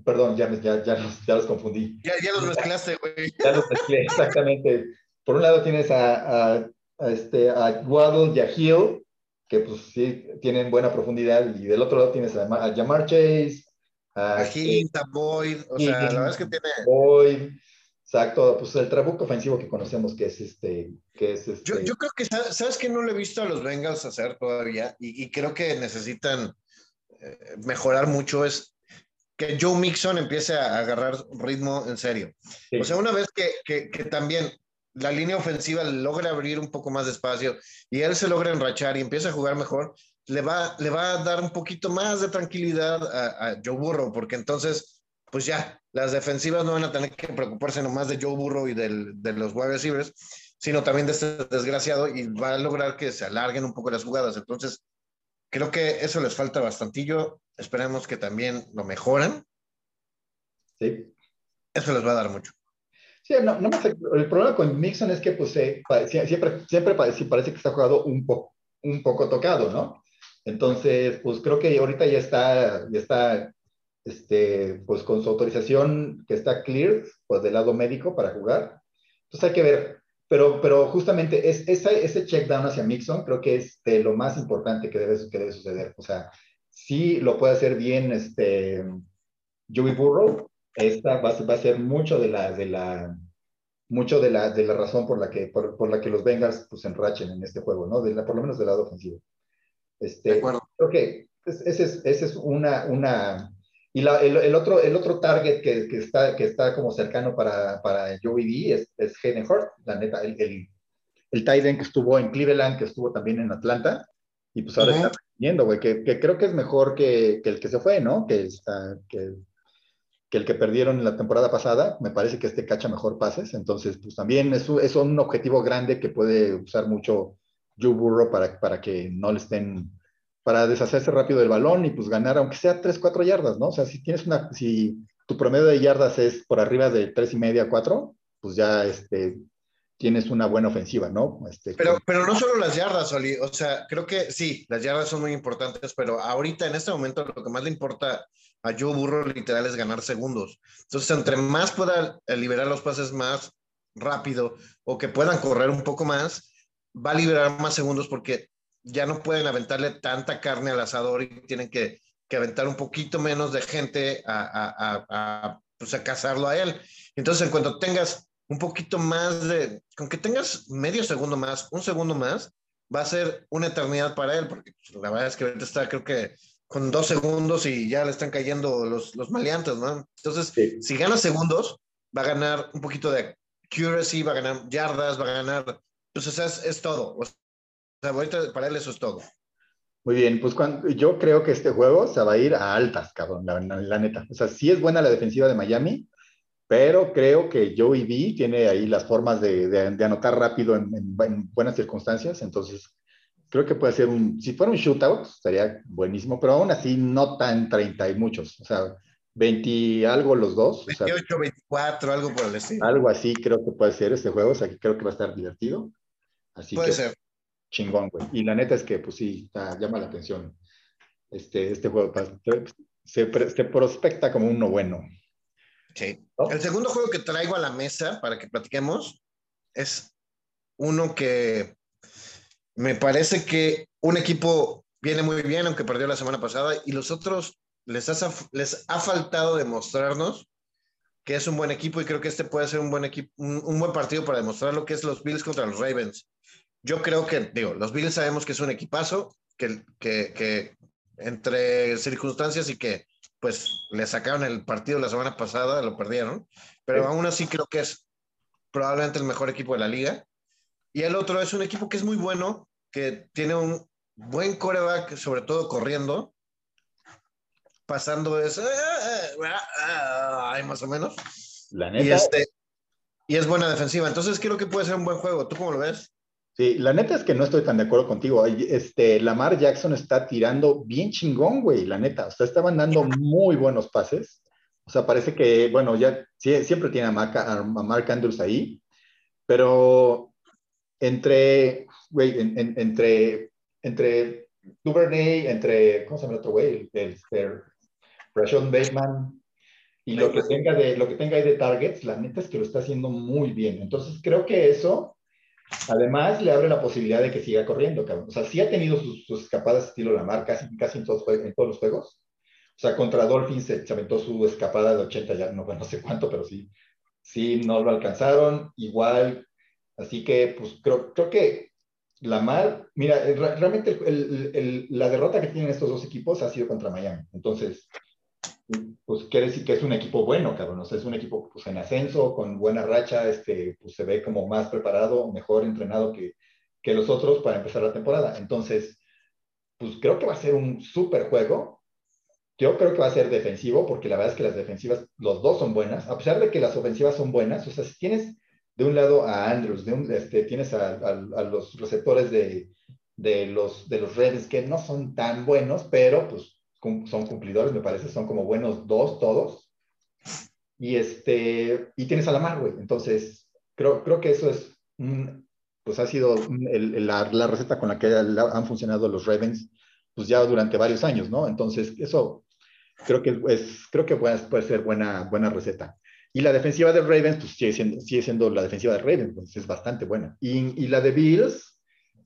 C: Perdón, ya, ya, ya, los, ya los confundí.
B: Ya, ya los mezclaste, güey.
C: Ya los mezclé, exactamente. Por un lado tienes a, a a, este, a Waddle y a Hill, que pues sí tienen buena profundidad, y del otro lado tienes a, a Jamar Chase,
B: a, a Hill, a Boyd, o sea, la verdad es que tiene...
C: Boyd, exacto, pues el trabuco ofensivo que conocemos que es este... Que es este...
B: Yo, yo creo que, ¿sabes que No lo he visto a los Bengals hacer todavía, y, y creo que necesitan eh, mejorar mucho, es que Joe Mixon empiece a agarrar ritmo en serio. Sí. O sea, una vez que, que, que también la línea ofensiva logra abrir un poco más de espacio y él se logra enrachar y empieza a jugar mejor, le va, le va a dar un poquito más de tranquilidad a, a Joe Burrow, porque entonces, pues ya, las defensivas no van a tener que preocuparse nomás de Joe Burrow y del, de los wide receivers, sino también de este desgraciado y va a lograr que se alarguen un poco las jugadas. Entonces, creo que eso les falta bastantillo. Esperemos que también lo mejoren.
C: Sí.
B: Eso les va a dar mucho.
C: Sí, no, no el problema con Mixon es que pues, siempre, siempre parece, parece que está jugado un, poco un poco tocado, ¿no? Entonces, pues creo que ahorita ya está, ya está este, pues con su autorización que está clear, pues del lado médico para jugar. Entonces hay que ver, pero, pero justamente es, ese, ese check down hacia Mixon creo que es de lo más importante que debe, que debe suceder. O sea, si lo puede hacer bien este, Joey Burrow, esta va, va, a ser mucho de la, de la, mucho de la, de la razón por la, que, por, por la que los Bengals pues enrachen en este juego, ¿no? De la, por lo menos del lado ofensivo. Este, de acuerdo. Creo que ese es, ese es una, una, y la, el, el, otro, el otro target que, que, está, que está como cercano para, para Joey D es, es Hayden la neta, el, el, el tight end que estuvo en Cleveland, que estuvo también en Atlanta, y pues ahora uh -huh. está yendo, güey, que, que, creo que es mejor que, que, el que se fue, ¿no? Que, está, que, que el que perdieron en la temporada pasada, me parece que este cacha mejor pases, entonces pues también es, es un objetivo grande que puede usar mucho Joe Burrow para, para que no le estén para deshacerse rápido del balón y pues ganar, aunque sea 3, 4 yardas, ¿no? O sea, si tienes una, si tu promedio de yardas es por arriba de 3 y media, 4, pues ya este, tienes una buena ofensiva, ¿no? Este,
B: pero, pero no solo las yardas, Oli, o sea, creo que sí, las yardas son muy importantes, pero ahorita en este momento lo que más le importa a Joe Burro literal es ganar segundos. Entonces, entre más pueda liberar los pases más rápido o que puedan correr un poco más, va a liberar más segundos porque ya no pueden aventarle tanta carne al asador y tienen que, que aventar un poquito menos de gente a, a, a, a, pues a cazarlo a él. Entonces, en cuanto tengas un poquito más de, con que tengas medio segundo más, un segundo más, va a ser una eternidad para él, porque pues, la verdad es que ahorita está, creo que con dos segundos y ya le están cayendo los, los maleantes, ¿no? Entonces, sí. si gana segundos, va a ganar un poquito de accuracy, va a ganar yardas, va a ganar, pues o sea, es, es todo. O sea, ahorita para él eso es todo.
C: Muy bien, pues cuando, yo creo que este juego se va a ir a altas, cabrón, la, la, la, neta. O sea, sí es buena la defensiva de Miami, pero creo que Joey B tiene ahí las formas de, de, de anotar rápido en, en, en, buenas circunstancias, entonces creo que puede ser un, si fuera un shootout, estaría buenísimo, pero aún así no tan 30 y muchos, o sea, 20 algo los dos.
B: 28,
C: o sea,
B: 24, algo por el estilo.
C: Algo así creo que puede ser este juego, o sea, que creo que va a estar divertido. Así
B: puede
C: que,
B: ser.
C: Chingón, güey. Y la neta es que, pues sí, está, llama la atención este, este juego. Se, se prospecta como uno bueno.
B: Sí. ¿No? El segundo juego que traigo a la mesa para que platiquemos es uno que me parece que un equipo viene muy bien, aunque perdió la semana pasada, y los otros les ha, les ha faltado demostrarnos que es un buen equipo y creo que este puede ser un buen equipo, un, un, buen partido para demostrar lo que es los Bills contra los Ravens. Yo creo que, digo, los Bills sabemos que es un equipazo, que, que, que entre circunstancias y que pues le sacaron el partido la semana pasada, lo perdieron, pero sí. aún así creo que es probablemente el mejor equipo de la liga. Y el otro es un equipo que es muy bueno, que tiene un buen coreback, sobre todo corriendo, pasando es, ay, más o menos.
C: La neta.
B: Y, este, y es buena defensiva. Entonces creo que puede ser un buen juego. ¿Tú cómo lo ves?
C: Sí, la neta es que no estoy tan de acuerdo contigo. Este, Lamar Jackson está tirando bien chingón, güey, la neta. O sea, estaban dando muy buenos pases. O sea, parece que, bueno, ya siempre tiene a, Mark, a Mark Andrews ahí, pero entre, güey, en, en, entre, entre Duvernay, entre, ¿cómo se llama el otro güey? El, el, Rashon Bateman, y lo que, tenga de, lo que tenga ahí de targets, la neta es que lo está haciendo muy bien. Entonces, creo que eso Además, le abre la posibilidad de que siga corriendo. O sea, sí ha tenido sus, escapadas estilo Lamar casi, casi en, todos, en todos los juegos. O sea, contra Dolphins se, aventó su escapada de 80 ya, no, no sé cuánto, pero sí, sí, no lo alcanzaron. Igual, así que, pues, creo, creo que Lamar, mira, realmente la derrota que tienen estos dos equipos ha sido contra Miami. Entonces, pues quiere decir que es un equipo bueno, cabrón. O sea, es un equipo pues, en ascenso, con buena racha, este, pues se ve como más preparado, mejor entrenado que, que los otros para empezar la temporada. Entonces, pues creo que va a ser un súper juego. Yo creo que va a ser defensivo, porque la verdad es que las defensivas, los dos son buenas, a pesar de que las ofensivas son buenas. O sea, si tienes de un lado a Andrews, este, tienes a, a, los receptores de, de, los, de los Ravens que no son tan buenos, pero pues son cumplidores, me parece, son como buenos dos todos. Y, este, y tienes a la mar, güey. Entonces, creo, creo que eso es, pues ha sido la, receta con la que han funcionado los Ravens, pues ya durante varios años, ¿no? Entonces, eso creo que, es, creo que puede, puede ser buena, buena receta. Y la defensiva de Ravens, pues sigue siendo, sigue siendo la defensiva de Ravens, pues es bastante buena. Y, y, la de Bills,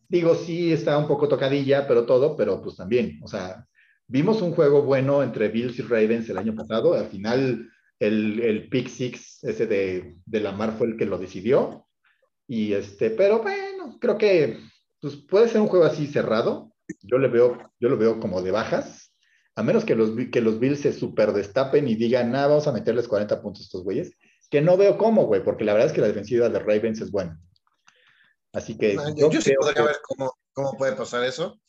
C: digo, sí está un poco tocadilla, pero todo, pero pues también, o sea, vimos un juego bueno entre Bills y Ravens el año pasado. Al final, el, el pick six ese de, de Lamar fue el que lo decidió. Y este, pero bueno, creo que pues, puede ser un juego así cerrado. Yo, le veo, yo lo veo como de bajas a menos que los, que los Bills se super destapen y digan, nada, vamos a meterles 40 puntos a estos güeyes, que no veo cómo, güey, porque la verdad es que la defensiva de Ravens es buena. Así que.
B: yo, sí podría ver cómo, cómo, puede pasar eso.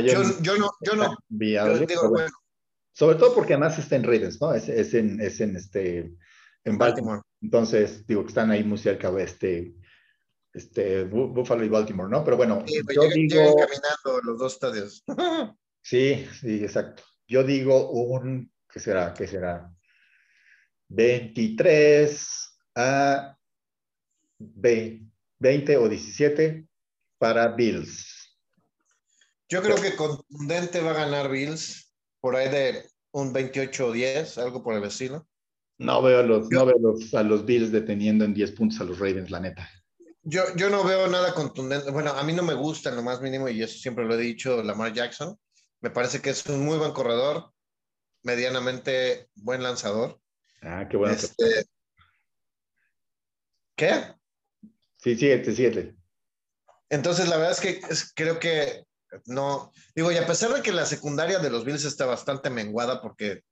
B: Yo, yo, no, yo no.
C: Sobre todo porque además está en Ravens, ¿no? Es, es, en, es en, este, en Baltimore. Entonces, digo que están ahí muy cerca de este, este, Buffalo y Baltimore, ¿no? Pero bueno,
B: yo digo... caminando los dos estadios.
C: Sí, sí, exacto. Yo digo un, ¿qué será? ¿Qué será? 23 a 20 o 17 para Bills.
B: Yo creo que contundente va a ganar Bills por ahí de un 28 o 10, algo por el estilo.
C: No veo, los, no veo los, a los Bills deteniendo en 10 puntos a los Ravens, la neta.
B: Yo, yo no veo nada contundente. Bueno, a mí no me gusta en lo más mínimo, y eso siempre lo he dicho, Lamar Jackson. Me parece que es un muy buen corredor, medianamente buen lanzador.
C: Ah, qué bueno. Este...
B: ¿Qué?
C: Sí, siete, siete.
B: Entonces, la verdad es que creo que no. Digo, y a pesar de que la secundaria de los Bills está bastante menguada porque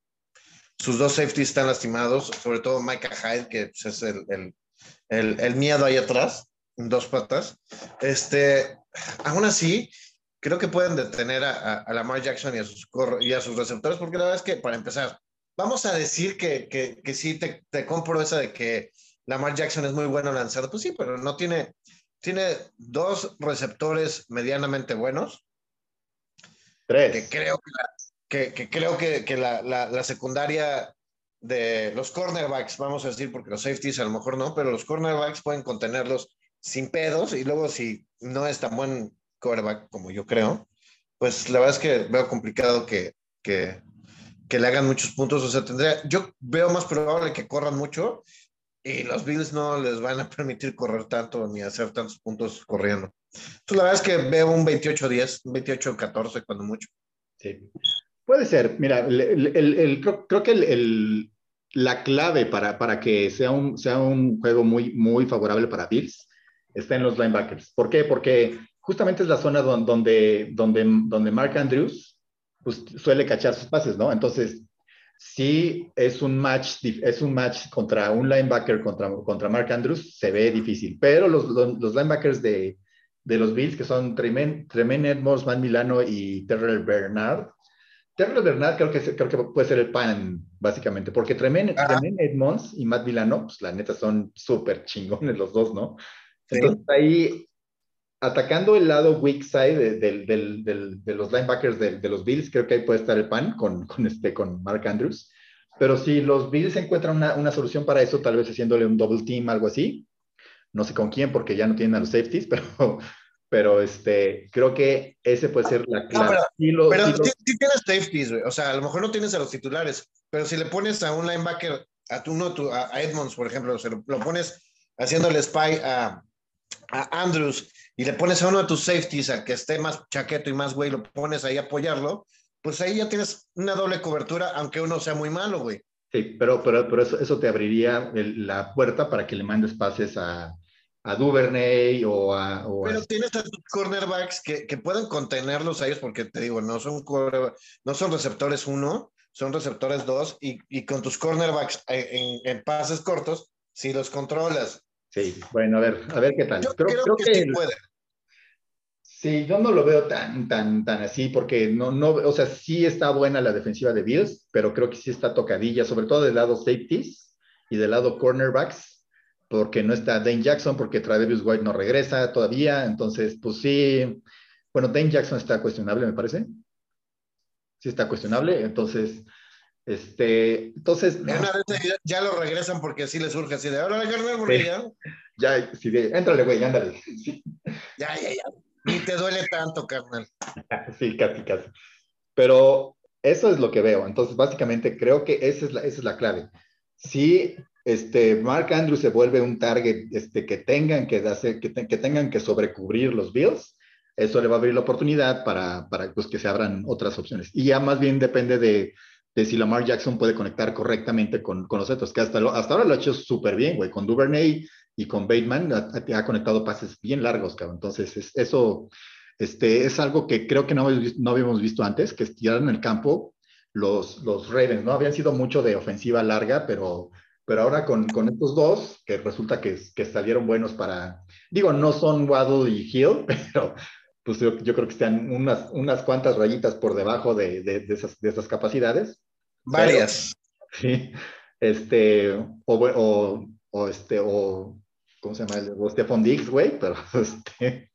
B: sus dos safeties están lastimados, sobre todo Micah Hyde, que pues, es el, el, el, miedo ahí atrás, en dos patas. Este, aún así, creo que pueden detener a, a, Lamar Jackson y a, sus y a sus receptores, porque la verdad es que, para empezar, vamos a decir que, que, que sí te, te, compro esa de que Lamar Jackson es muy bueno lanzado. Pues sí, pero no tiene, tiene dos receptores medianamente buenos. Que creo que, creo que, que la, la, la, secundaria de los cornerbacks, vamos a decir, porque los safeties a lo mejor no, pero los cornerbacks pueden contenerlos sin pedos y luego si no es tan buen quarterback como yo creo, pues la verdad es que veo complicado que, que, que le hagan muchos puntos. O sea, tendría, yo veo más probable que corran mucho y los Bills no les van a permitir correr tanto ni hacer tantos puntos corriendo. Entonces, la verdad es que veo un 28-10, un 28-14 cuando mucho.
C: Sí. Puede ser. Mira, el, el, el, creo, creo, que la clave para, para que sea un, sea un juego muy, muy favorable para Bills está en los linebackers. ¿Por qué? Porque justamente es la zona donde, donde, donde Mark Andrews pues, suele cachar sus pases, ¿no? Entonces, si es un match, es un match contra un linebacker contra, contra Mark Andrews, se ve difícil. Pero los, los, linebackers de, de, los Bills, que son Tremaine Edmonds, Van Milano y Terrell Bernard, Terrell Bernard creo que, creo que puede ser el pan, básicamente, porque Tremaine, Edmonds y Matt Milano, pues la neta son súper chingones los dos, ¿no? Entonces ahí atacando el lado weak side de, los linebackers de, los Bills, creo que ahí puede estar el pan con, este, con Mark Andrews. Pero si los Bills encuentran una, solución para eso, tal vez haciéndole un double team, algo así, no sé con quién, porque ya no tienen a los safeties, pero, pero este, creo que ese puede ser la clave.
B: pero, si tienes safeties, o sea, a lo mejor no tienes a los titulares, pero si le pones a un linebacker, a, tu, no, a Edmonds, por ejemplo, se lo, lo pones haciéndole spy a, a Andrews y le pones a uno de tus safeties al que esté más chaqueto y más güey, lo pones ahí a apoyarlo, pues ahí ya tienes una doble cobertura, aunque uno sea muy malo, güey.
C: Sí, pero, pero, pero eso, eso te abriría la puerta para que le mandes pases a, a Duvernay o a...
B: pero tienes a tus cornerbacks que, que, pueden contenerlos a ellos porque te digo, no son, no son receptores uno, son receptores dos y, y con tus cornerbacks en, en, pases cortos, si los controlas
C: Sí, bueno, a ver, a ver qué tal.
B: Yo creo, creo, que, sí puede.
C: Sí, yo no lo veo tan, tan, tan así, porque no, no, o sea, sí está buena la defensiva de Bills, pero creo que sí está tocadilla, sobre todo del lado safeties y del lado cornerbacks, porque no está Dane Jackson, porque Travis White no regresa todavía, entonces, pues sí, bueno, Dane Jackson está cuestionable, me parece. Sí está cuestionable, entonces, este, entonces...
B: Una vez ya, lo regresan porque así les surge así de, ahora carnal, porque ya...
C: Ya, sí, de, éntrale, güey, ándale.
B: Ya, ya, ya. Ni te duele tanto, carnal.
C: sí, casi, casi. Pero eso es lo que veo. Entonces, básicamente, creo que esa es la, esa es la clave. Si este, Mark Andrews se vuelve un target este, que, tengan que, hacer, que, que tengan que sobrecubrir los Bills, eso le va a abrir la oportunidad para, para pues, que se abran otras opciones. Y ya más bien depende de, de si Lamar Jackson puede conectar correctamente con, con los otros, que hasta, hasta ahora lo ha hecho súper bien, güey. Con Duvernay y con Bateman ha, ha, conectado pases bien largos, cabrón. Entonces, eso este, es algo que creo que no, no habíamos visto antes, que estiraron el campo los, los Ravens, ¿no? Habían sido mucho de ofensiva larga, pero, pero ahora con, con estos dos, que resulta que, que salieron buenos para, digo, no son Waddle y Hill, pero pues yo, yo, creo que están unas, unas cuantas rayitas por debajo de, de, de esas, de esas capacidades.
B: Varias.
C: Pero, sí, este, o, o, o, este, o, ¿cómo se llama? O Stephon Diggs, güey, pero este,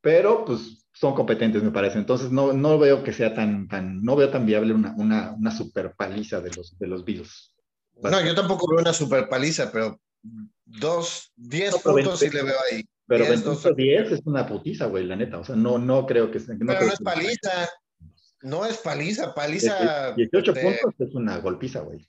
C: pero pues son competentes, me parece. Entonces no, no veo que sea tan, tan, no veo tan viable una, una, una super paliza de los, de los Bills.
B: No, yo tampoco veo una super paliza, pero dos, diez no, puntos sí le veo ahí.
C: Pero 10 es una putiza, güey, la neta. O sea, no, no creo que sea.
B: No pero no es paliza. No es paliza, paliza.
C: 18 de... puntos es una golpiza, güey.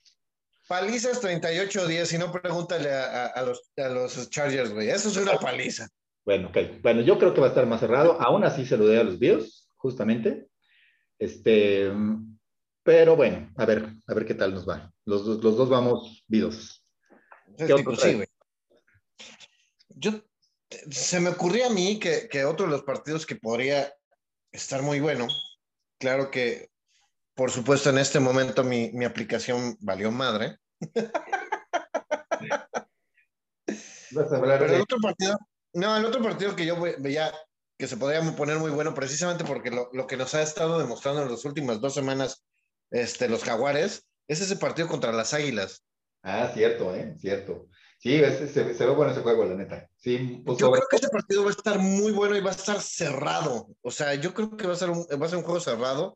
B: Paliza es 38-10, si no pregúntale a, a, a, los, a los Chargers, güey. Eso es una paliza.
C: Bueno, ok. Bueno, yo creo que va a estar más cerrado. Aún así se lo doy a los Bills, justamente. Este, pero bueno, a ver, a ver qué tal nos va. Los, los dos vamos Bills.
B: ¿Qué otro sí, güey. Yo, se me ocurría a mí que, que otro de los partidos que podría estar muy bueno, claro que, por supuesto, en este momento mi, mi aplicación valió madre.
C: Vas a hablar
B: Pero
C: de...
B: el otro partido, no, el otro partido que yo veía que se podría poner muy bueno, precisamente porque lo, lo, que nos ha estado demostrando en las últimas dos semanas este, los Jaguares, es ese partido contra las Águilas.
C: Ah, cierto, ¿eh? Cierto. Sí, se, se, se ve bueno ese juego, la neta. Sí,
B: pues yo sobre... creo que ese partido va a estar muy bueno y va a estar cerrado. O sea, yo creo que va a ser un, va a ser un juego cerrado.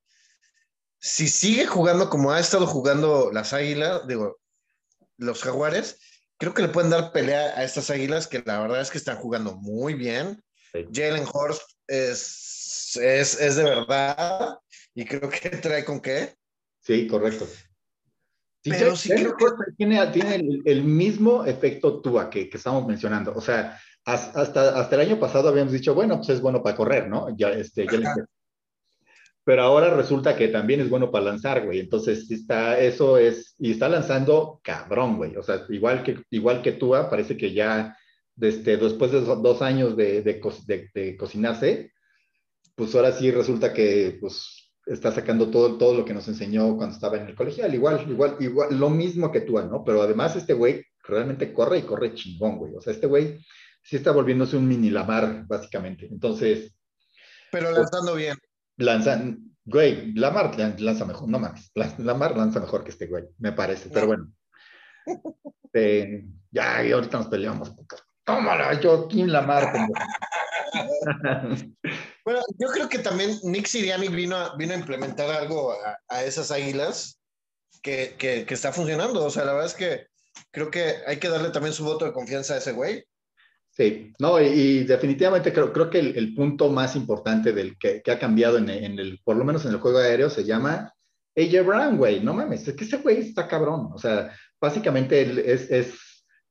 B: Si sigue jugando como ha estado jugando las Águilas, digo, los Jaguares, creo que le pueden dar pelea a estas águilas que la verdad es que están jugando muy bien. Sí. Jalen Horst es, es, es, de verdad y creo que trae con qué.
C: Sí, correcto.
B: Pero sí creo que...
C: tiene, tiene el, el, mismo efecto Tua que, que estamos mencionando. O sea, hasta, hasta el año pasado habíamos dicho, bueno, pues es bueno para correr, ¿no? Ya, este, ya pero ahora resulta que también es bueno para lanzar, güey. Entonces, está, eso es, y está lanzando cabrón, güey. O sea, igual que, igual que tú, parece que ya desde, después de dos años de, de, de, de, cocinarse, pues ahora sí resulta que pues, está sacando todo, todo lo que nos enseñó cuando estaba en el colegial. Igual, igual, igual, lo mismo que tú, ¿no? Pero además este güey realmente corre y corre chingón, güey. O sea, este güey sí está volviéndose un mini Lamar, básicamente. Entonces...
B: Pero lanzando bien
C: lanzan, güey, Lamar lanza mejor, no mames, Lamar lanza mejor que este güey, me parece, pero bueno. Eh, ya, y ahorita nos peleamos. Tómala, Joaquín Lamar.
B: bueno, yo creo que también Nick Siriani vino a, vino a implementar algo a, a esas águilas que, que, que, está funcionando. O sea, la verdad es que creo que hay que darle también su voto de confianza a ese güey.
C: Sí, no, y, y definitivamente creo, creo que el, el, punto más importante del que, que ha cambiado en, en, el, por lo menos en el juego aéreo, se llama AJ Brown, güey. No mames, es que ese güey está cabrón. O sea, básicamente es, es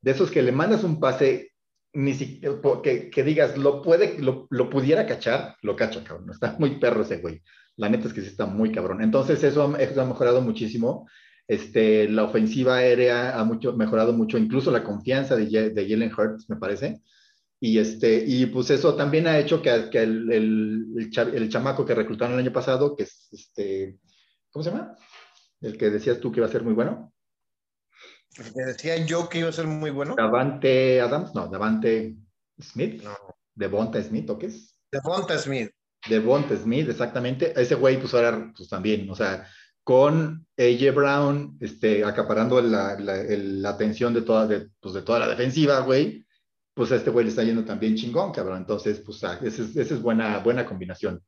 C: de esos que le mandas un pase, ni siquiera, que, que digas, lo puede, lo, lo, pudiera cachar, lo cacha, cabrón. Está muy perro ese güey. La neta es que sí está muy cabrón. Entonces, eso, eso ha mejorado muchísimo. Este, la ofensiva aérea ha mucho, mejorado mucho, incluso la confianza de, de Jalen Hurts, me parece. Y, este, y pues eso también ha hecho que, el, el, el, chamaco que reclutaron el año pasado, que es este, ¿cómo se llama? El que decías tú que iba a ser muy bueno.
B: El que decía yo que iba a ser muy bueno.
C: Davante Adams, no, Davante Smith. No. Devonta Smith, ¿o qué es?
B: Devonta Smith.
C: Devonta Smith, exactamente. Ese güey, pues ahora, pues también, o sea, con AJ Brown este, acaparando la, la, atención de toda, de, pues, de toda la defensiva, güey, pues a este güey le está yendo también chingón, cabrón. Entonces, pues ah, esa es, esa es buena, buena combinación,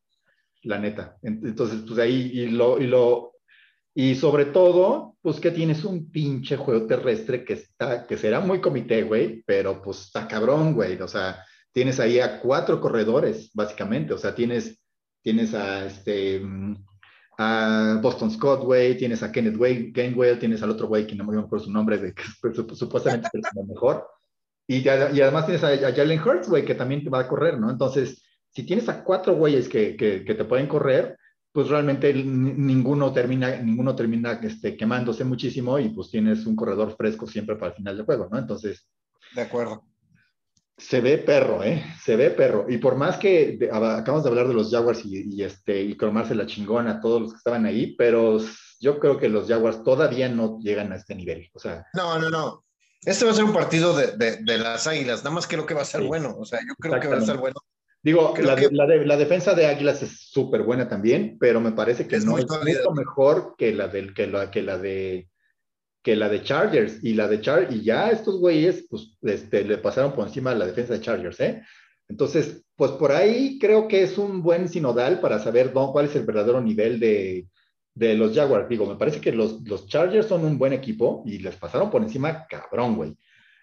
C: la neta. Entonces, pues ahí, y lo, y lo, y sobre todo, pues que tienes un pinche juego terrestre que está, que será muy comité, güey, pero pues está cabrón, güey. O sea, tienes ahí a cuatro corredores, básicamente. O sea, tienes, tienes a este a Boston Scott, güey, tienes a Kenneth Way, Gainwell, tienes al otro güey que no me acuerdo su nombre, que supuestamente es el mejor. Y, además tienes a, Jalen Hurts, güey, que también te va a correr, ¿no? Entonces, si tienes a cuatro güeyes que, que, te pueden correr, pues realmente ninguno termina, ninguno termina este, quemándose muchísimo y pues tienes un corredor fresco siempre para el final del juego, ¿no? Entonces.
B: De acuerdo
C: se ve perro, ¿eh? Se ve perro. Y por más que acabamos de hablar de los Jaguars y, este, y cromarse la chingona a todos los que estaban ahí, pero yo creo que los Jaguars todavía no llegan a este nivel. O sea.
B: No, no, no. Este va a ser un partido de, de, las águilas. Nada más creo que va a ser bueno. O sea, yo creo que va a ser bueno.
C: Digo, la, la, defensa de Águilas es súper buena también, pero me parece que no es mucho mejor que la, del, que, la, que la de que la de Chargers y la de Chargers, y ya estos güeyes, pues, este, le pasaron por encima a la defensa de Chargers, ¿eh? Entonces, pues por ahí creo que es un buen sinodal para saber cuál es el verdadero nivel de, de los Jaguars. Digo, me parece que los, los, Chargers son un buen equipo y les pasaron por encima cabrón, güey.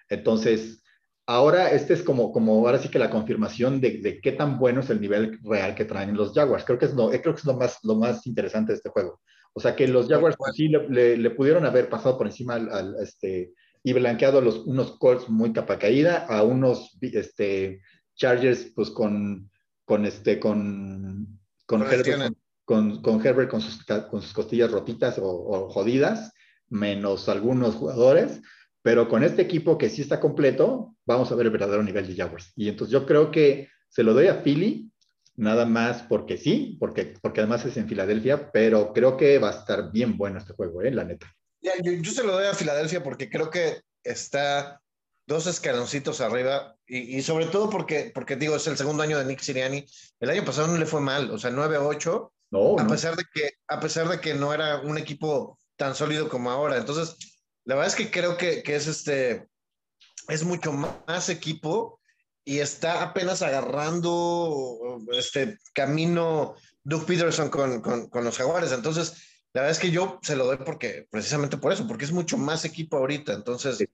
C: Entonces, ahora este es como, como ahora sí que la confirmación de, de, qué tan bueno es el nivel real que traen los Jaguars. Creo que es lo, creo que es lo más, lo más interesante de este juego. O sea que los Jaguars sí le, pudieron haber pasado por encima al, este, y blanqueado los, unos Colts muy capa caída a unos este, Chargers pues con, con, este, con, con, Herbert, con, con, Herbert con sus, con sus costillas rotitas o, jodidas, menos algunos jugadores, pero con este equipo que sí está completo, vamos a ver el verdadero nivel de Jaguars. Y entonces yo creo que se lo doy a Philly, nada más porque sí, porque, porque además es en Filadelfia, pero creo que va a estar bien bueno este juego, ¿eh? la neta.
B: yo, se lo doy a Filadelfia porque creo que está dos escaloncitos arriba y, sobre todo porque, porque digo, es el segundo año de Nick Siriani. El año pasado no le fue mal, o sea, 9-8, no, a, pesar de que, a pesar de que no era un equipo tan sólido como ahora. Entonces, la verdad es que creo que, que es este, es mucho más equipo y está apenas agarrando este camino Doug Peterson con, con, los Jaguares. Entonces, la verdad es que yo se lo doy porque, precisamente por eso, porque es mucho más equipo ahorita. Entonces,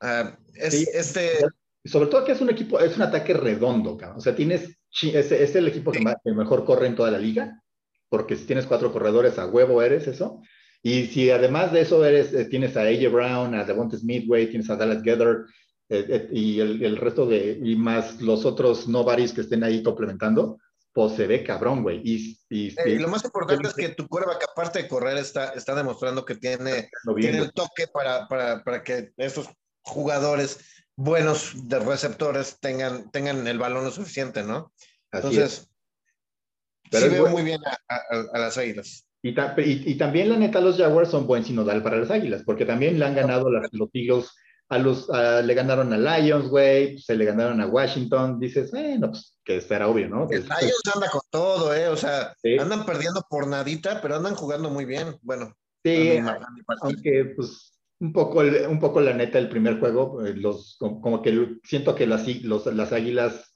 B: ah, es este...
C: Sobre todo que es un equipo, es un ataque redondo, O sea, tienes, es, es el equipo que, mejor corre en toda la liga, porque si tienes cuatro corredores a huevo eres eso. Y si además de eso eres, eh, tienes a AJ Brown, a Devonta Smith, tienes a Dallas Gether, eh, eh, y el, el, resto de, y más los otros nobodies que estén ahí complementando, pues se ve cabrón, güey. Y, y,
B: eh, lo más importante es que tu que aparte de correr, está, está demostrando que tiene, tiene el toque para, para, para que estos jugadores buenos de receptores tengan, tengan el balón lo suficiente, ¿no? Entonces, Pero sí veo muy bien a, a, las águilas.
C: Y, y, y, también, la neta, los Jaguars son buen sinodal para las águilas, porque también le han ganado las, los Eagles a los, le ganaron a Lions, güey, se le ganaron a Washington, dices, bueno, pues que será obvio, ¿no?
B: El Lions anda con todo, ¿eh? O sea, andan perdiendo por nadita, pero andan jugando muy bien, bueno.
C: Sí, aunque pues un poco, un poco la neta el primer juego, eh, los, como, que siento que las, los, las águilas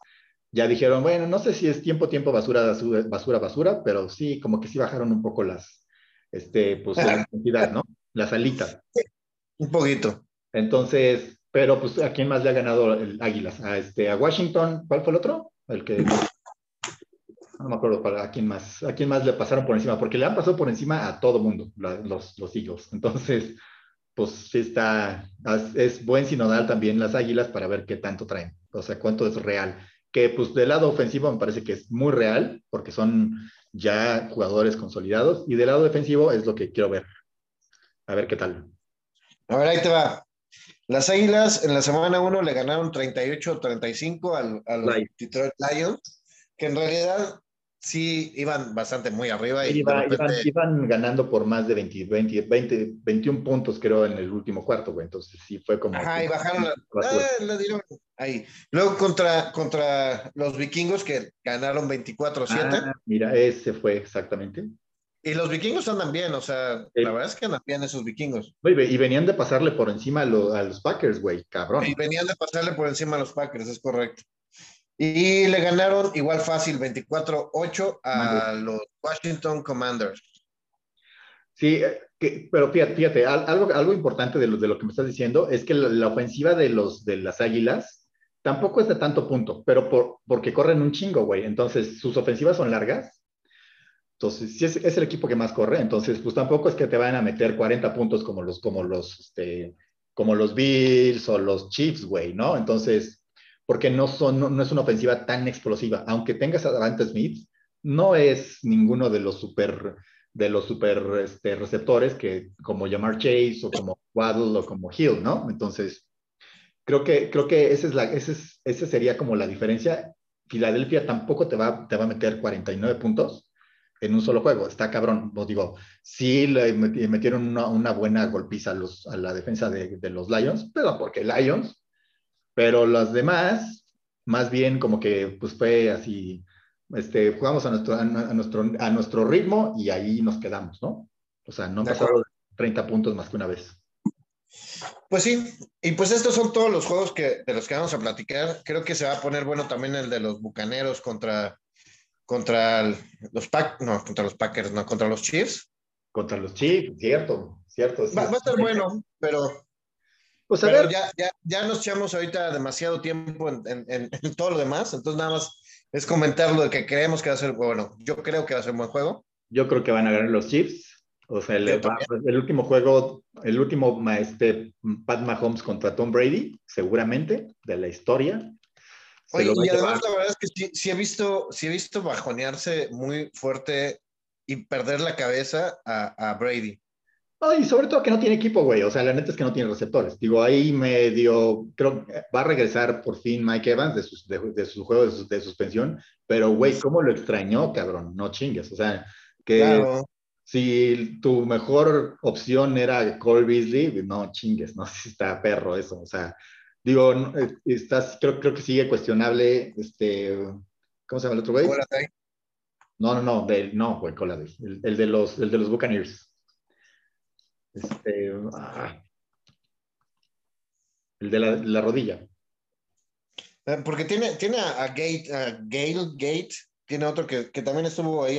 C: ya dijeron, bueno, no sé si es tiempo, tiempo, basura, basura, basura, pero sí, como que sí bajaron un poco las, este, pues la intensidad, ¿no? Las alitas.
B: Un poquito.
C: Entonces, pero pues, ¿a quién más le ha ganado el Águilas? A, este, a Washington, ¿cuál fue el otro? El que... No me acuerdo para, a quién más, a quién más le pasaron por encima, porque le han pasado por encima a todo mundo, los, los Eagles. Entonces, pues sí está, es buen sinodal también las Águilas para ver qué tanto traen, o sea, cuánto es real. Que pues del lado ofensivo me parece que es muy real, porque son ya jugadores consolidados, y del lado defensivo es lo que quiero ver. A ver qué tal.
B: A ver, ahí te va. Las Águilas en la semana 1 le ganaron 38-35 al, al Detroit Lions, que en realidad sí iban bastante muy arriba.
C: Y iban, ganando por más de 20, 20, 20, 21 puntos, creo, en el último cuarto, güey. Entonces sí fue como.
B: Ajá, y bajaron. La, dieron ahí. Luego contra, contra los vikingos que ganaron 24-7. Ah,
C: mira, ese fue exactamente.
B: Y los vikingos andan bien, o sea, la verdad es que andan bien esos vikingos.
C: Y venían de pasarle por encima a, los Packers, güey, cabrón.
B: Y venían de pasarle por encima a los Packers, es correcto. Y le ganaron igual fácil, 24-8 a los Washington Commanders.
C: Sí, eh, pero fíjate, fíjate, algo, algo importante de lo, de lo que me estás diciendo es que la, ofensiva de, los, de las Águilas tampoco es de tanto punto, pero por, porque corren un chingo, güey. Entonces, sus ofensivas son largas entonces, si es, el equipo que más corre, entonces, pues tampoco es que te vayan a meter 40 puntos como los, como los, este, como los Bills o los Chiefs, güey, ¿no? Entonces, porque no, son, no, es una ofensiva tan explosiva. Aunque tengas a Davante Smith, no es ninguno de los super, de los super este, receptores que, como Jamar Chase o como Waddle o como Hill, ¿no? Entonces, creo que, creo que esa, es la, esa, es, esa sería como la diferencia. Filadelfia tampoco te va, te va a meter 49 puntos, en un solo juego. Está cabrón. Os digo, sí le metieron una, buena golpiza a, los, a la defensa de, los Lions, pero porque Lions, pero los demás, más bien como que pues fue así, este, jugamos a nuestro, a, nuestro, a nuestro ritmo y ahí nos quedamos, ¿no? O sea, no pasó 30 puntos más que una vez.
B: Pues sí, y pues estos son todos los juegos que, de los que vamos a platicar. Creo que se va a poner bueno también el de los Bucaneros contra contra los no, contra los Packers, no, contra los Chiefs.
C: Contra los Chiefs, cierto, cierto.
B: Va, a estar bueno, pero, pues a ver. Ya, ya, ya, nos echamos ahorita demasiado tiempo en, en, en, todo lo demás, entonces nada más es comentar lo de que creemos que va a ser, bueno, yo creo que va a ser un buen juego.
C: Yo creo que van a ganar los Chiefs. O sea, el, el último juego, el último este, Pat Mahomes contra Tom Brady, seguramente, de la historia.
B: Oye, y además la verdad es que sí, he visto, sí he visto bajonearse muy fuerte y perder la cabeza a, Brady.
C: Y sobre todo que no tiene equipo, güey. O sea, la neta es que no tiene receptores. Digo, ahí medio, creo va a regresar por fin Mike Evans de, sus, de, su juego de, suspensión. Pero, güey, ¿cómo lo extrañó, cabrón? No chingues. O sea, que si tu mejor opción era Cole Beasley, no chingues, no si está perro eso. O sea, Digo, eh, estás, creo, creo que sigue cuestionable, este, ¿cómo se llama el otro güey? No, no, no, no, güey, el, el, de los, el de los Buccaneers. Este, ah, el de la, la, rodilla.
B: Eh, porque tiene, tiene a, Gate, a Gale Gate, tiene otro que, que también estuvo ahí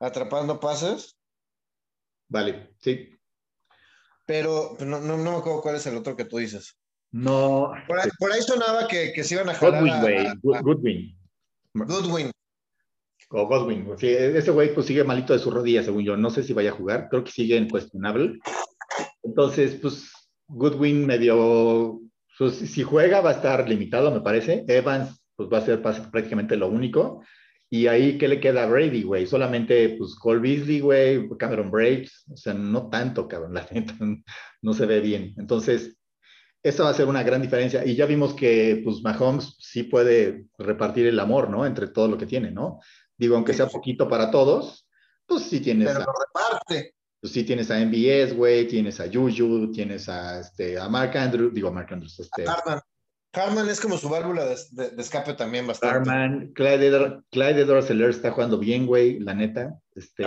B: atrapando pases.
C: Vale, sí.
B: Pero no, no, no me acuerdo cuál es el otro que tú dices.
C: No.
B: Por ahí, sonaba que, que, se iban a jalar.
C: Goodwin, güey. Goodwin.
B: Goodwin.
C: O Godwin. Sí, ese güey pues sigue malito de su rodilla, según yo. No sé si vaya a jugar. Creo que sigue en cuestionable. Entonces, pues Goodwin medio. Pues, si juega va a estar limitado, me parece. Evans, pues va a ser prácticamente lo único. Y ahí, ¿qué le queda a Brady, güey? Solamente, pues, Cole Beasley, güey, Cameron Braves. O sea, no tanto, cabrón. La gente no se ve bien. Entonces, esa va a ser una gran diferencia. Y ya vimos que, pues, Mahomes sí puede repartir el amor, ¿no? Entre todo lo que tiene, ¿no? Digo, aunque sea poquito para todos, pues sí tienes.
B: Pero lo reparte.
C: Pues sí tienes a MBS, güey, tienes a Juju, tienes a, este, a Mark Andrews, digo, a Mark Andrews, este.
B: Harman. Harman es como su válvula de, escape también bastante.
C: Harman, Clyde, Clyde está jugando bien, güey, la neta. Este,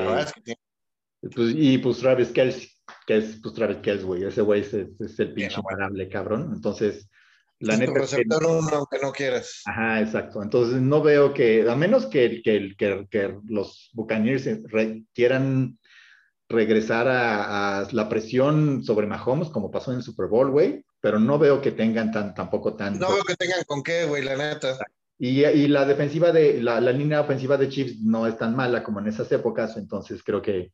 C: pues, y pues Travis Kelsey que es pues Travis Kelce, güey. Ese güey es, es, el pinche imparable, cabrón. Entonces, la neta.
B: Es que, uno, aunque no quieras.
C: Ajá, exacto. Entonces, no veo que, a menos que, que, que, que los Buccaneers quieran regresar a, la presión sobre Mahomes, como pasó en el Super Bowl, güey, pero no veo que tengan tan, tampoco tan.
B: No veo que tengan con qué, güey, la neta.
C: Y, y, la defensiva de, la, la, línea ofensiva de Chiefs no es tan mala como en esas épocas, entonces creo que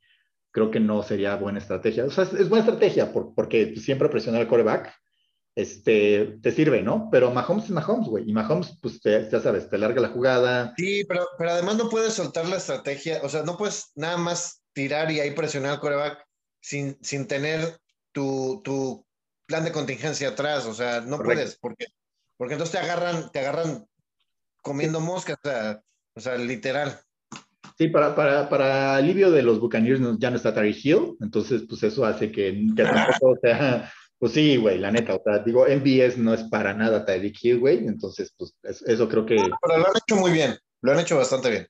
C: creo que no sería buena estrategia. O sea, es, buena estrategia porque siempre presionar al coreback este, te sirve, ¿no? Pero Mahomes es Mahomes, güey. Y Mahomes, pues ya sabes, te larga la jugada.
B: Sí, pero, pero además no puedes soltar la estrategia. O sea, no puedes nada más tirar y ahí presionar al coreback sin, sin tener tu, tu plan de contingencia atrás. O sea, no puedes, porque, porque entonces te agarran, te agarran comiendo moscas, o sea literal.
C: Sí, para, para, para alivio de los Buccaneers ya no está Tariq Hill, entonces pues eso hace que, que tampoco sea, pues sí, güey, la neta, o sea, digo, MBS no es para nada Tariq Hill, güey, entonces pues eso creo que...
B: pero lo han hecho muy bien, lo han hecho bastante bien.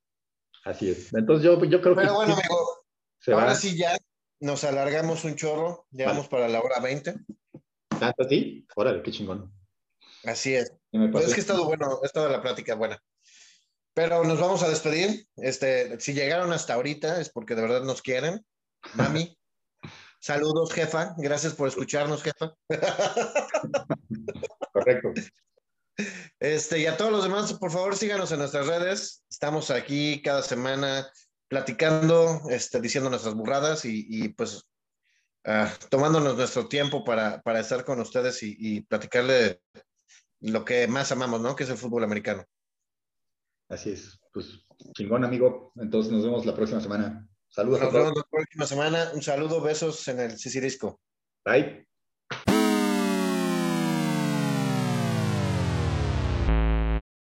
C: Así es, entonces yo, yo creo
B: que... Pero bueno, amigo, Ahora sí ya nos alargamos un chorro, llegamos para la hora 20.
C: ¿Tanto a ti? Órale, qué chingón.
B: Así es. Pues es que ha estado bueno, ha estado la plática buena. Pero nos vamos a despedir. Este, si llegaron hasta ahorita es porque de verdad nos quieren. Mami, saludos, jefa. Gracias por escucharnos, jefa.
C: Correcto.
B: Este, y a todos los demás, por favor, síganos en nuestras redes. Estamos aquí cada semana platicando, este, diciendo nuestras burradas y, pues ah, tomándonos nuestro tiempo para, para estar con ustedes y, y, platicarle lo que más amamos, ¿no? Que es el fútbol americano.
C: Así es. Pues chingón, amigo. Entonces nos vemos la próxima semana. Saludos.
B: Nos vemos la próxima semana. Un saludo, besos en el Sisirisco.
C: Bye.